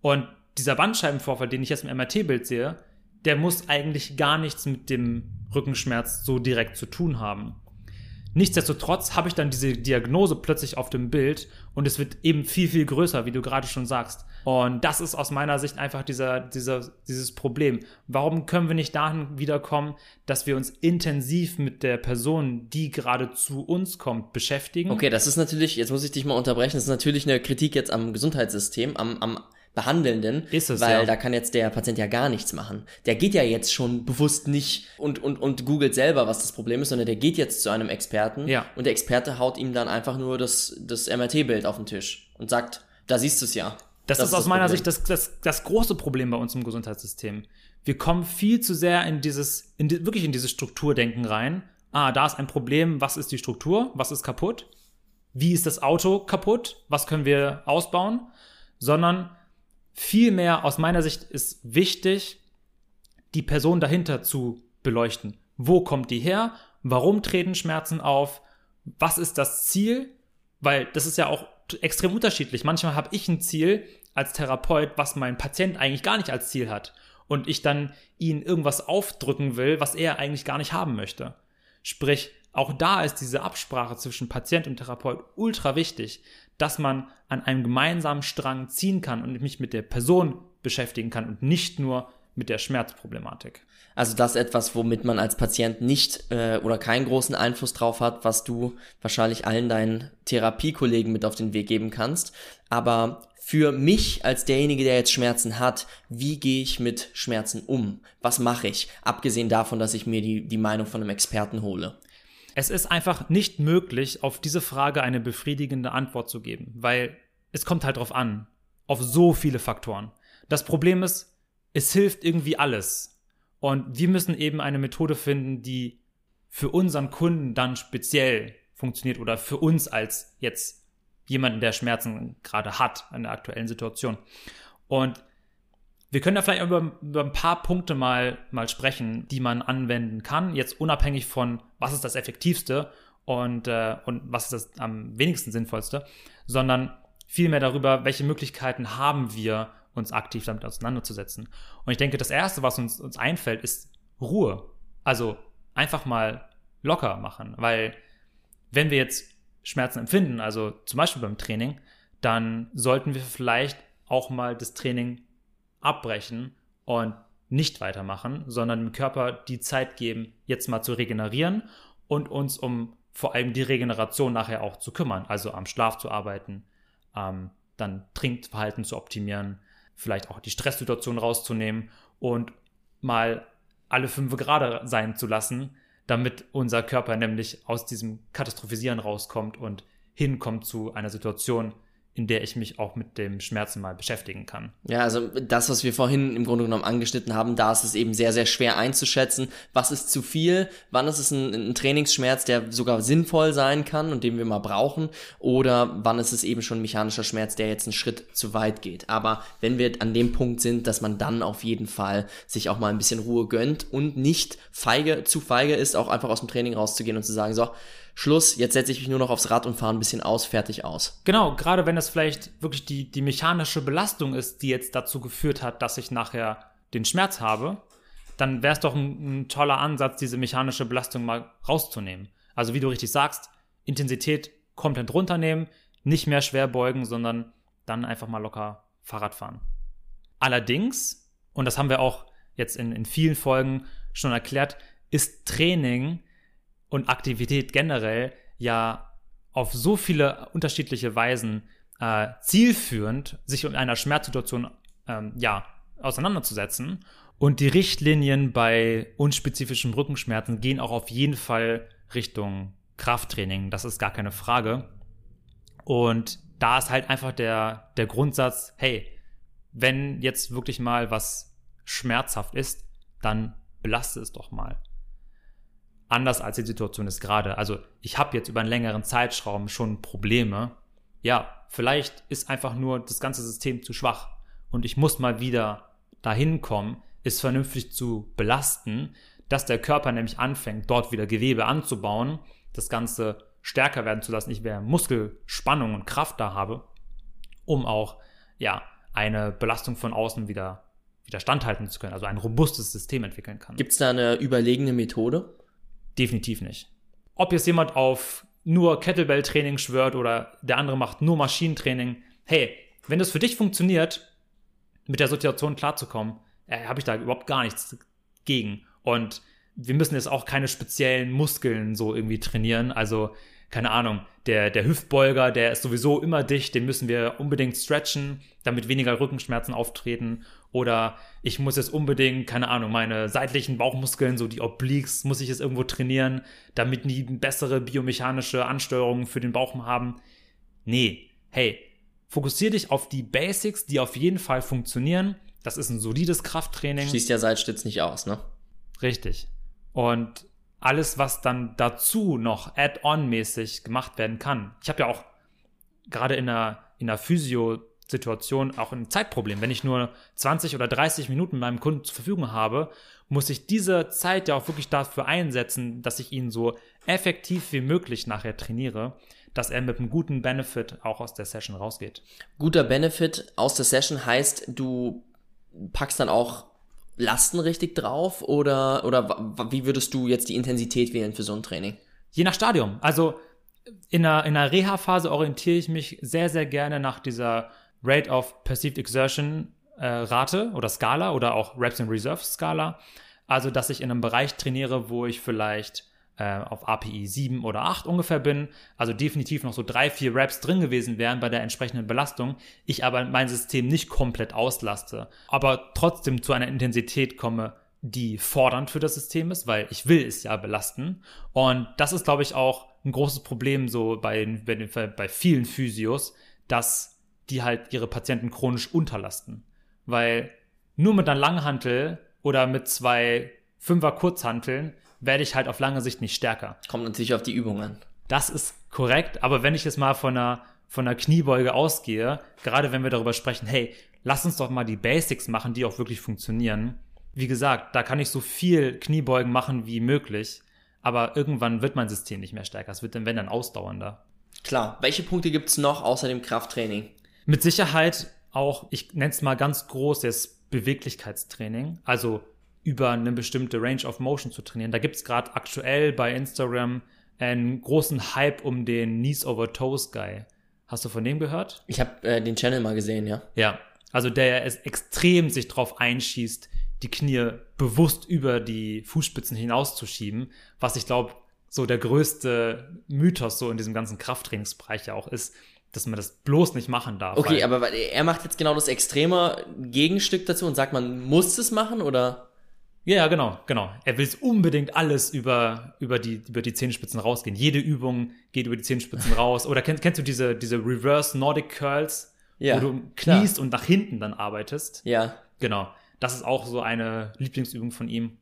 und dieser Bandscheibenvorfall, den ich jetzt im MRT-Bild sehe, der muss eigentlich gar nichts mit dem Rückenschmerz so direkt zu tun haben. Nichtsdestotrotz habe ich dann diese Diagnose plötzlich auf dem Bild und es wird eben viel, viel größer, wie du gerade schon sagst. Und das ist aus meiner Sicht einfach dieser, dieser, dieses Problem. Warum können wir nicht dahin wiederkommen, dass wir uns intensiv mit der Person, die gerade zu uns kommt, beschäftigen? Okay, das ist natürlich, jetzt muss ich dich mal unterbrechen, das ist natürlich eine Kritik jetzt am Gesundheitssystem, am, am Behandelnden, ist es, weil ja. da kann jetzt der Patient ja gar nichts machen. Der geht ja jetzt schon bewusst nicht und, und, und googelt selber, was das Problem ist, sondern der geht jetzt zu einem Experten ja. und der Experte haut ihm dann einfach nur das, das MRT-Bild auf den Tisch und sagt, da siehst du es ja. Das, das, ist aus meiner Problem. Sicht das, das, das große Problem bei uns im Gesundheitssystem. Wir kommen viel zu sehr in dieses, in die, wirklich in dieses Strukturdenken rein. Ah, da ist ein Problem, was ist die Struktur, was ist kaputt? Wie ist das Auto kaputt? Was können wir ausbauen? Sondern Vielmehr aus meiner Sicht ist wichtig, die Person dahinter zu beleuchten. Wo kommt die her? Warum treten Schmerzen auf? Was ist das Ziel? Weil das ist ja auch extrem unterschiedlich. Manchmal habe ich ein Ziel als Therapeut, was mein Patient eigentlich gar nicht als Ziel hat. Und ich dann ihn irgendwas aufdrücken will, was er eigentlich gar nicht haben möchte. Sprich, auch da ist diese Absprache zwischen Patient und Therapeut ultra wichtig, dass man an einem gemeinsamen Strang ziehen kann und mich mit der Person beschäftigen kann und nicht nur mit der Schmerzproblematik. Also das ist etwas, womit man als Patient nicht äh, oder keinen großen Einfluss drauf hat, was du wahrscheinlich allen deinen Therapiekollegen mit auf den Weg geben kannst. Aber für mich als derjenige, der jetzt Schmerzen hat, wie gehe ich mit Schmerzen um? Was mache ich? Abgesehen davon, dass ich mir die, die Meinung von einem Experten hole. Es ist einfach nicht möglich, auf diese Frage eine befriedigende Antwort zu geben, weil es kommt halt drauf an, auf so viele Faktoren. Das Problem ist, es hilft irgendwie alles. Und wir müssen eben eine Methode finden, die für unseren Kunden dann speziell funktioniert oder für uns als jetzt jemanden, der Schmerzen gerade hat in der aktuellen Situation. Und wir können da vielleicht über, über ein paar Punkte mal, mal sprechen, die man anwenden kann, jetzt unabhängig von, was ist das Effektivste und, äh, und was ist das am wenigsten Sinnvollste, sondern vielmehr darüber, welche Möglichkeiten haben wir, uns aktiv damit auseinanderzusetzen. Und ich denke, das Erste, was uns, uns einfällt, ist Ruhe. Also einfach mal locker machen, weil wenn wir jetzt Schmerzen empfinden, also zum Beispiel beim Training, dann sollten wir vielleicht auch mal das Training abbrechen und nicht weitermachen, sondern dem Körper die Zeit geben, jetzt mal zu regenerieren und uns um vor allem die Regeneration nachher auch zu kümmern, also am Schlaf zu arbeiten, ähm, dann Trinkverhalten zu optimieren, vielleicht auch die Stresssituation rauszunehmen und mal alle fünf gerade sein zu lassen, damit unser Körper nämlich aus diesem Katastrophisieren rauskommt und hinkommt zu einer Situation, in der ich mich auch mit dem Schmerzen mal beschäftigen kann. Ja, also das, was wir vorhin im Grunde genommen angeschnitten haben, da ist es eben sehr, sehr schwer einzuschätzen, was ist zu viel, wann ist es ein, ein Trainingsschmerz, der sogar sinnvoll sein kann und den wir mal brauchen, oder wann ist es eben schon ein mechanischer Schmerz, der jetzt einen Schritt zu weit geht. Aber wenn wir an dem Punkt sind, dass man dann auf jeden Fall sich auch mal ein bisschen Ruhe gönnt und nicht feige, zu feige ist, auch einfach aus dem Training rauszugehen und zu sagen, so, Schluss, jetzt setze ich mich nur noch aufs Rad und fahre ein bisschen aus, fertig aus. Genau, gerade wenn das vielleicht wirklich die, die mechanische Belastung ist, die jetzt dazu geführt hat, dass ich nachher den Schmerz habe, dann wäre es doch ein, ein, toller Ansatz, diese mechanische Belastung mal rauszunehmen. Also wie du richtig sagst, Intensität komplett runternehmen, nicht mehr schwer beugen, sondern dann einfach mal locker Fahrrad fahren. Allerdings, und das haben wir auch jetzt in, in vielen Folgen schon erklärt, ist Training und Aktivität generell ja auf so viele unterschiedliche Weisen äh, zielführend, sich in einer Schmerzsituation ähm, ja, auseinanderzusetzen. Und die Richtlinien bei unspezifischen Rückenschmerzen gehen auch auf jeden Fall Richtung Krafttraining. Das ist gar keine Frage. Und da ist halt einfach der, der Grundsatz, hey, wenn jetzt wirklich mal was schmerzhaft ist, dann belaste es doch mal anders als die Situation ist gerade. Also ich habe jetzt über einen längeren Zeitraum schon Probleme. Ja, vielleicht ist einfach nur das ganze System zu schwach und ich muss mal wieder dahin kommen, es vernünftig zu belasten, dass der Körper nämlich anfängt, dort wieder Gewebe anzubauen, das Ganze stärker werden zu lassen, ich mehr Muskelspannung und Kraft da habe, um auch ja eine Belastung von außen wieder wieder standhalten zu können, also ein robustes System entwickeln kann. Gibt es da eine überlegene Methode? Definitiv nicht. Ob jetzt jemand auf nur Kettlebell-Training schwört oder der andere macht nur Maschinentraining, hey, wenn das für dich funktioniert, mit der Situation klarzukommen, äh, habe ich da überhaupt gar nichts gegen. Und wir müssen jetzt auch keine speziellen Muskeln so irgendwie trainieren. Also keine Ahnung, der, der Hüftbeuger, der ist sowieso immer dicht, den müssen wir unbedingt stretchen, damit weniger Rückenschmerzen auftreten. Oder ich muss jetzt unbedingt, keine Ahnung, meine seitlichen Bauchmuskeln, so die Obliques, muss ich jetzt irgendwo trainieren, damit die bessere biomechanische Ansteuerung für den Bauch haben. Nee, hey, fokussier dich auf die Basics, die auf jeden Fall funktionieren. Das ist ein solides Krafttraining. Schließt ja Seitstütz nicht aus, ne? Richtig. Und alles, was dann dazu noch add-on-mäßig gemacht werden kann. Ich habe ja auch gerade in einer, in einer Physio-Situation auch ein Zeitproblem. Wenn ich nur 20 oder 30 Minuten meinem Kunden zur Verfügung habe, muss ich diese Zeit ja auch wirklich dafür einsetzen, dass ich ihn so effektiv wie möglich nachher trainiere, dass er mit einem guten Benefit auch aus der Session rausgeht. Guter Benefit aus der Session heißt, du packst dann auch Lasten richtig drauf oder, oder wie würdest du jetzt die Intensität wählen für so ein Training? Je nach Stadium. Also in einer, in einer Reha-Phase orientiere ich mich sehr, sehr gerne nach dieser Rate of Perceived Exertion äh, Rate oder Skala oder auch Reps in Reserve Skala. Also, dass ich in einem Bereich trainiere, wo ich vielleicht äh, auf API 7 oder 8 ungefähr bin, also definitiv noch so drei, vier Raps drin gewesen wären bei der entsprechenden Belastung, ich aber mein System nicht komplett auslaste, aber trotzdem zu einer Intensität komme, die fordernd für das System ist, weil ich will es ja belasten. Und das ist, glaube ich, auch ein großes Problem so bei, bei, bei vielen Physios, dass die halt ihre Patienten chronisch unterlasten. Weil nur mit einer Langhantel oder mit zwei Fünfer Kurzhanteln werde ich halt auf lange Sicht nicht stärker. Kommt natürlich auf die Übung an. Das ist korrekt, aber wenn ich jetzt mal von einer, von einer Kniebeuge ausgehe, gerade wenn wir darüber sprechen, hey, lass uns doch mal die Basics machen, die auch wirklich funktionieren, wie gesagt, da kann ich so viel Kniebeugen machen wie möglich, aber irgendwann wird mein System nicht mehr stärker. Es wird dann, wenn dann ausdauernder. Klar. Welche Punkte gibt es noch außer dem Krafttraining? Mit Sicherheit auch, ich nenne es mal ganz groß, das Beweglichkeitstraining. Also über eine bestimmte Range of Motion zu trainieren. Da gibt es gerade aktuell bei Instagram einen großen Hype um den Knees over Toes Guy. Hast du von dem gehört? Ich habe äh, den Channel mal gesehen, ja. Ja, also der es extrem sich drauf einschießt, die Knie bewusst über die Fußspitzen hinauszuschieben, was ich glaube, so der größte Mythos so in diesem ganzen Krafttrainingsbereich ja auch ist, dass man das bloß nicht machen darf. Okay, aber er macht jetzt genau das extreme Gegenstück dazu und sagt, man muss es machen oder? Ja, ja, genau, genau. Er will unbedingt alles über, über, die, über die Zehenspitzen rausgehen. Jede Übung geht über die Zehenspitzen raus. Oder kennst, kennst du diese, diese Reverse Nordic Curls, ja, wo du kniest klar. und nach hinten dann arbeitest? Ja. Genau. Das ist auch so eine Lieblingsübung von ihm.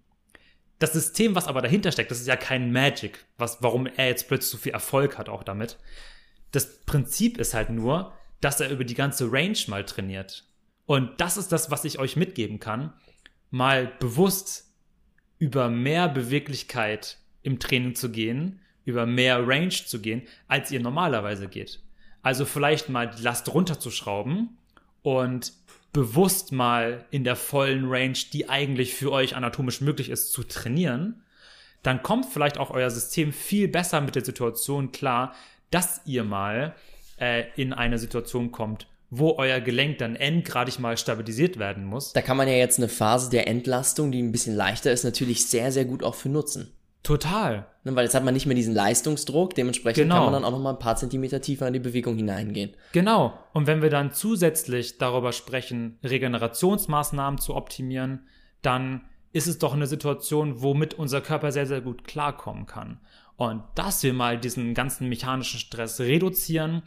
Das System, was aber dahinter steckt, das ist ja kein Magic, was, warum er jetzt plötzlich so viel Erfolg hat auch damit. Das Prinzip ist halt nur, dass er über die ganze Range mal trainiert. Und das ist das, was ich euch mitgeben kann. Mal bewusst über mehr Beweglichkeit im Training zu gehen, über mehr Range zu gehen, als ihr normalerweise geht. Also vielleicht mal die Last runterzuschrauben und bewusst mal in der vollen Range, die eigentlich für euch anatomisch möglich ist, zu trainieren, dann kommt vielleicht auch euer System viel besser mit der Situation klar, dass ihr mal äh, in eine Situation kommt, wo euer Gelenk dann endgradig mal stabilisiert werden muss. Da kann man ja jetzt eine Phase der Entlastung, die ein bisschen leichter ist, natürlich sehr, sehr gut auch für nutzen. Total. Ne, weil jetzt hat man nicht mehr diesen Leistungsdruck, dementsprechend genau. kann man dann auch noch mal ein paar Zentimeter tiefer in die Bewegung hineingehen. Genau. Und wenn wir dann zusätzlich darüber sprechen, Regenerationsmaßnahmen zu optimieren, dann ist es doch eine Situation, womit unser Körper sehr, sehr gut klarkommen kann. Und dass wir mal diesen ganzen mechanischen Stress reduzieren,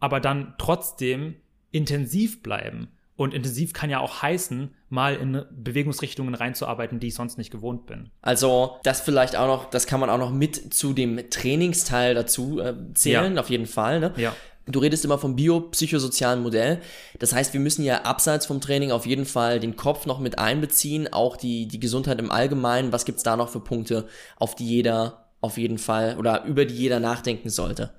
aber dann trotzdem intensiv bleiben und intensiv kann ja auch heißen, mal in Bewegungsrichtungen reinzuarbeiten, die ich sonst nicht gewohnt bin. Also das vielleicht auch noch, das kann man auch noch mit zu dem Trainingsteil dazu äh, zählen, ja. auf jeden Fall. Ne? Ja. Du redest immer vom biopsychosozialen Modell. Das heißt, wir müssen ja abseits vom Training auf jeden Fall den Kopf noch mit einbeziehen, auch die, die Gesundheit im Allgemeinen. Was gibt's da noch für Punkte, auf die jeder auf jeden Fall oder über die jeder nachdenken sollte?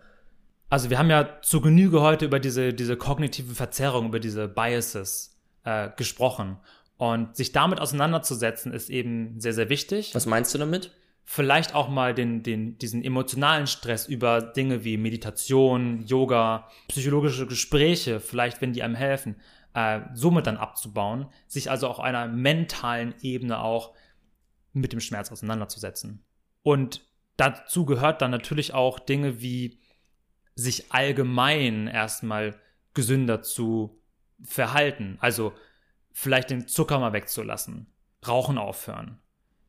Also wir haben ja zu Genüge heute über diese, diese kognitive Verzerrung, über diese Biases äh, gesprochen. Und sich damit auseinanderzusetzen, ist eben sehr, sehr wichtig. Was meinst du damit? Vielleicht auch mal den, den, diesen emotionalen Stress über Dinge wie Meditation, Yoga, psychologische Gespräche, vielleicht wenn die einem helfen, äh, somit dann abzubauen, sich also auf einer mentalen Ebene auch mit dem Schmerz auseinanderzusetzen. Und dazu gehört dann natürlich auch Dinge wie sich allgemein erstmal gesünder zu verhalten. Also vielleicht den Zucker mal wegzulassen, Rauchen aufhören,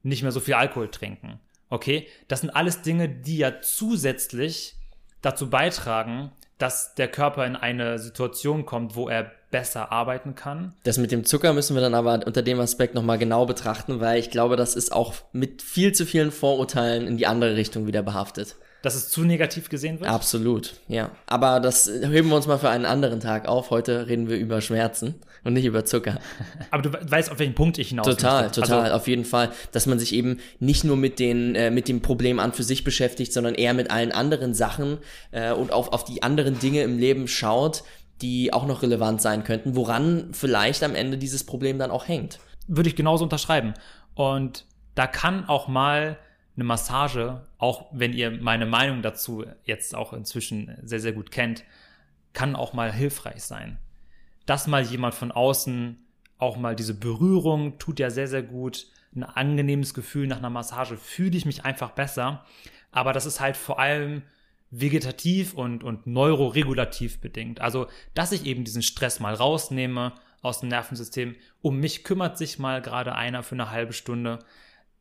nicht mehr so viel Alkohol trinken. Okay, das sind alles Dinge, die ja zusätzlich dazu beitragen, dass der Körper in eine Situation kommt, wo er besser arbeiten kann. Das mit dem Zucker müssen wir dann aber unter dem Aspekt nochmal genau betrachten, weil ich glaube, das ist auch mit viel zu vielen Vorurteilen in die andere Richtung wieder behaftet dass es zu negativ gesehen wird? Absolut, ja. Aber das heben wir uns mal für einen anderen Tag auf. Heute reden wir über Schmerzen und nicht über Zucker. Aber du weißt, auf welchen Punkt ich hinaus Total, möchte. total, also, auf jeden Fall. Dass man sich eben nicht nur mit, den, äh, mit dem Problem an für sich beschäftigt, sondern eher mit allen anderen Sachen äh, und auf, auf die anderen Dinge im Leben schaut, die auch noch relevant sein könnten, woran vielleicht am Ende dieses Problem dann auch hängt. Würde ich genauso unterschreiben. Und da kann auch mal eine Massage, auch wenn ihr meine Meinung dazu jetzt auch inzwischen sehr, sehr gut kennt, kann auch mal hilfreich sein. Dass mal jemand von außen auch mal diese Berührung tut ja sehr, sehr gut. Ein angenehmes Gefühl nach einer Massage fühle ich mich einfach besser. Aber das ist halt vor allem vegetativ und, und neuroregulativ bedingt. Also, dass ich eben diesen Stress mal rausnehme, aus dem Nervensystem. Um mich kümmert sich mal gerade einer für eine halbe Stunde.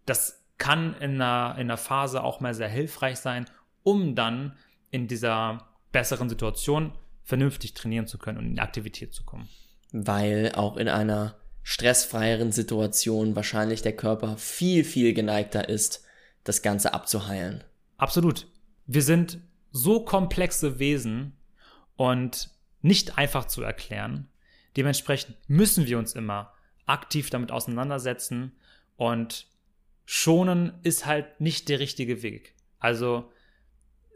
Das kann in einer, in einer Phase auch mal sehr hilfreich sein, um dann in dieser besseren Situation vernünftig trainieren zu können und in die Aktivität zu kommen. Weil auch in einer stressfreieren Situation wahrscheinlich der Körper viel, viel geneigter ist, das Ganze abzuheilen. Absolut. Wir sind so komplexe Wesen und nicht einfach zu erklären. Dementsprechend müssen wir uns immer aktiv damit auseinandersetzen und schonen ist halt nicht der richtige Weg. Also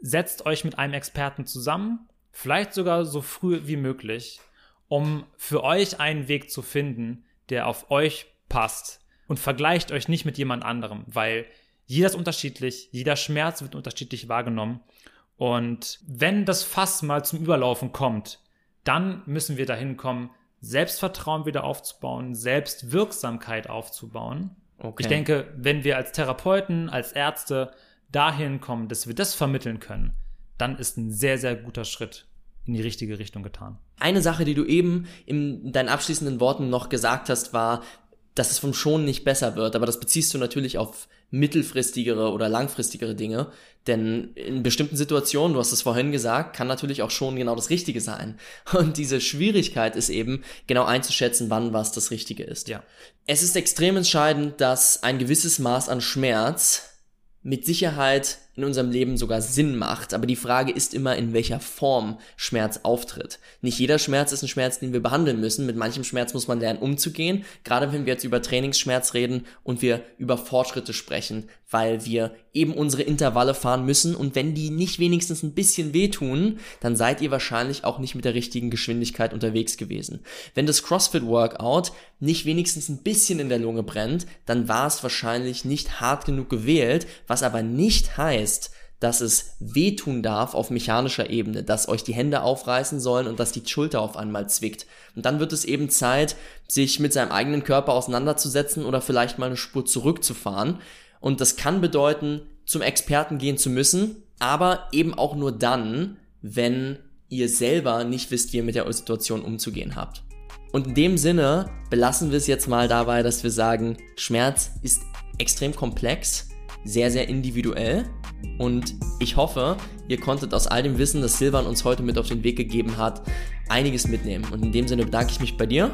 setzt euch mit einem Experten zusammen, vielleicht sogar so früh wie möglich, um für euch einen Weg zu finden, der auf euch passt und vergleicht euch nicht mit jemand anderem, weil jeder ist unterschiedlich, jeder Schmerz wird unterschiedlich wahrgenommen und wenn das Fass mal zum Überlaufen kommt, dann müssen wir dahin kommen, Selbstvertrauen wieder aufzubauen, Selbstwirksamkeit aufzubauen. Okay. Ich denke, wenn wir als Therapeuten, als Ärzte dahin kommen, dass wir das vermitteln können, dann ist ein sehr, sehr guter Schritt in die richtige Richtung getan. Eine Sache, die du eben in deinen abschließenden Worten noch gesagt hast, war, dass es vom Schonen nicht besser wird, aber das beziehst du natürlich auf mittelfristigere oder langfristigere Dinge. Denn in bestimmten Situationen, du hast es vorhin gesagt, kann natürlich auch schon genau das Richtige sein. Und diese Schwierigkeit ist eben, genau einzuschätzen, wann was das Richtige ist. Ja. Es ist extrem entscheidend, dass ein gewisses Maß an Schmerz mit Sicherheit in unserem Leben sogar Sinn macht. Aber die Frage ist immer, in welcher Form Schmerz auftritt. Nicht jeder Schmerz ist ein Schmerz, den wir behandeln müssen. Mit manchem Schmerz muss man lernen, umzugehen. Gerade wenn wir jetzt über Trainingsschmerz reden und wir über Fortschritte sprechen, weil wir eben unsere Intervalle fahren müssen. Und wenn die nicht wenigstens ein bisschen wehtun, dann seid ihr wahrscheinlich auch nicht mit der richtigen Geschwindigkeit unterwegs gewesen. Wenn das CrossFit-Workout nicht wenigstens ein bisschen in der Lunge brennt, dann war es wahrscheinlich nicht hart genug gewählt, was aber nicht heißt, dass es wehtun darf auf mechanischer Ebene, dass euch die Hände aufreißen sollen und dass die Schulter auf einmal zwickt. Und dann wird es eben Zeit, sich mit seinem eigenen Körper auseinanderzusetzen oder vielleicht mal eine Spur zurückzufahren und das kann bedeuten, zum Experten gehen zu müssen, aber eben auch nur dann, wenn ihr selber nicht wisst, wie ihr mit der Situation umzugehen habt. Und in dem Sinne belassen wir es jetzt mal dabei, dass wir sagen, Schmerz ist extrem komplex, sehr, sehr individuell. Und ich hoffe, ihr konntet aus all dem Wissen, das Silvan uns heute mit auf den Weg gegeben hat, einiges mitnehmen. Und in dem Sinne bedanke ich mich bei dir,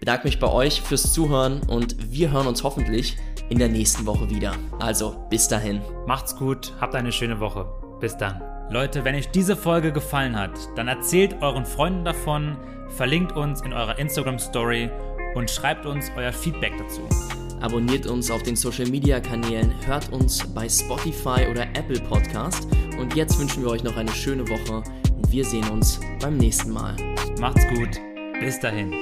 bedanke mich bei euch fürs Zuhören und wir hören uns hoffentlich in der nächsten Woche wieder. Also bis dahin. Macht's gut, habt eine schöne Woche. Bis dann. Leute, wenn euch diese Folge gefallen hat, dann erzählt euren Freunden davon, verlinkt uns in eurer Instagram Story und schreibt uns euer Feedback dazu. Abonniert uns auf den Social Media Kanälen, hört uns bei Spotify oder Apple Podcast und jetzt wünschen wir euch noch eine schöne Woche und wir sehen uns beim nächsten Mal. Macht's gut. Bis dahin.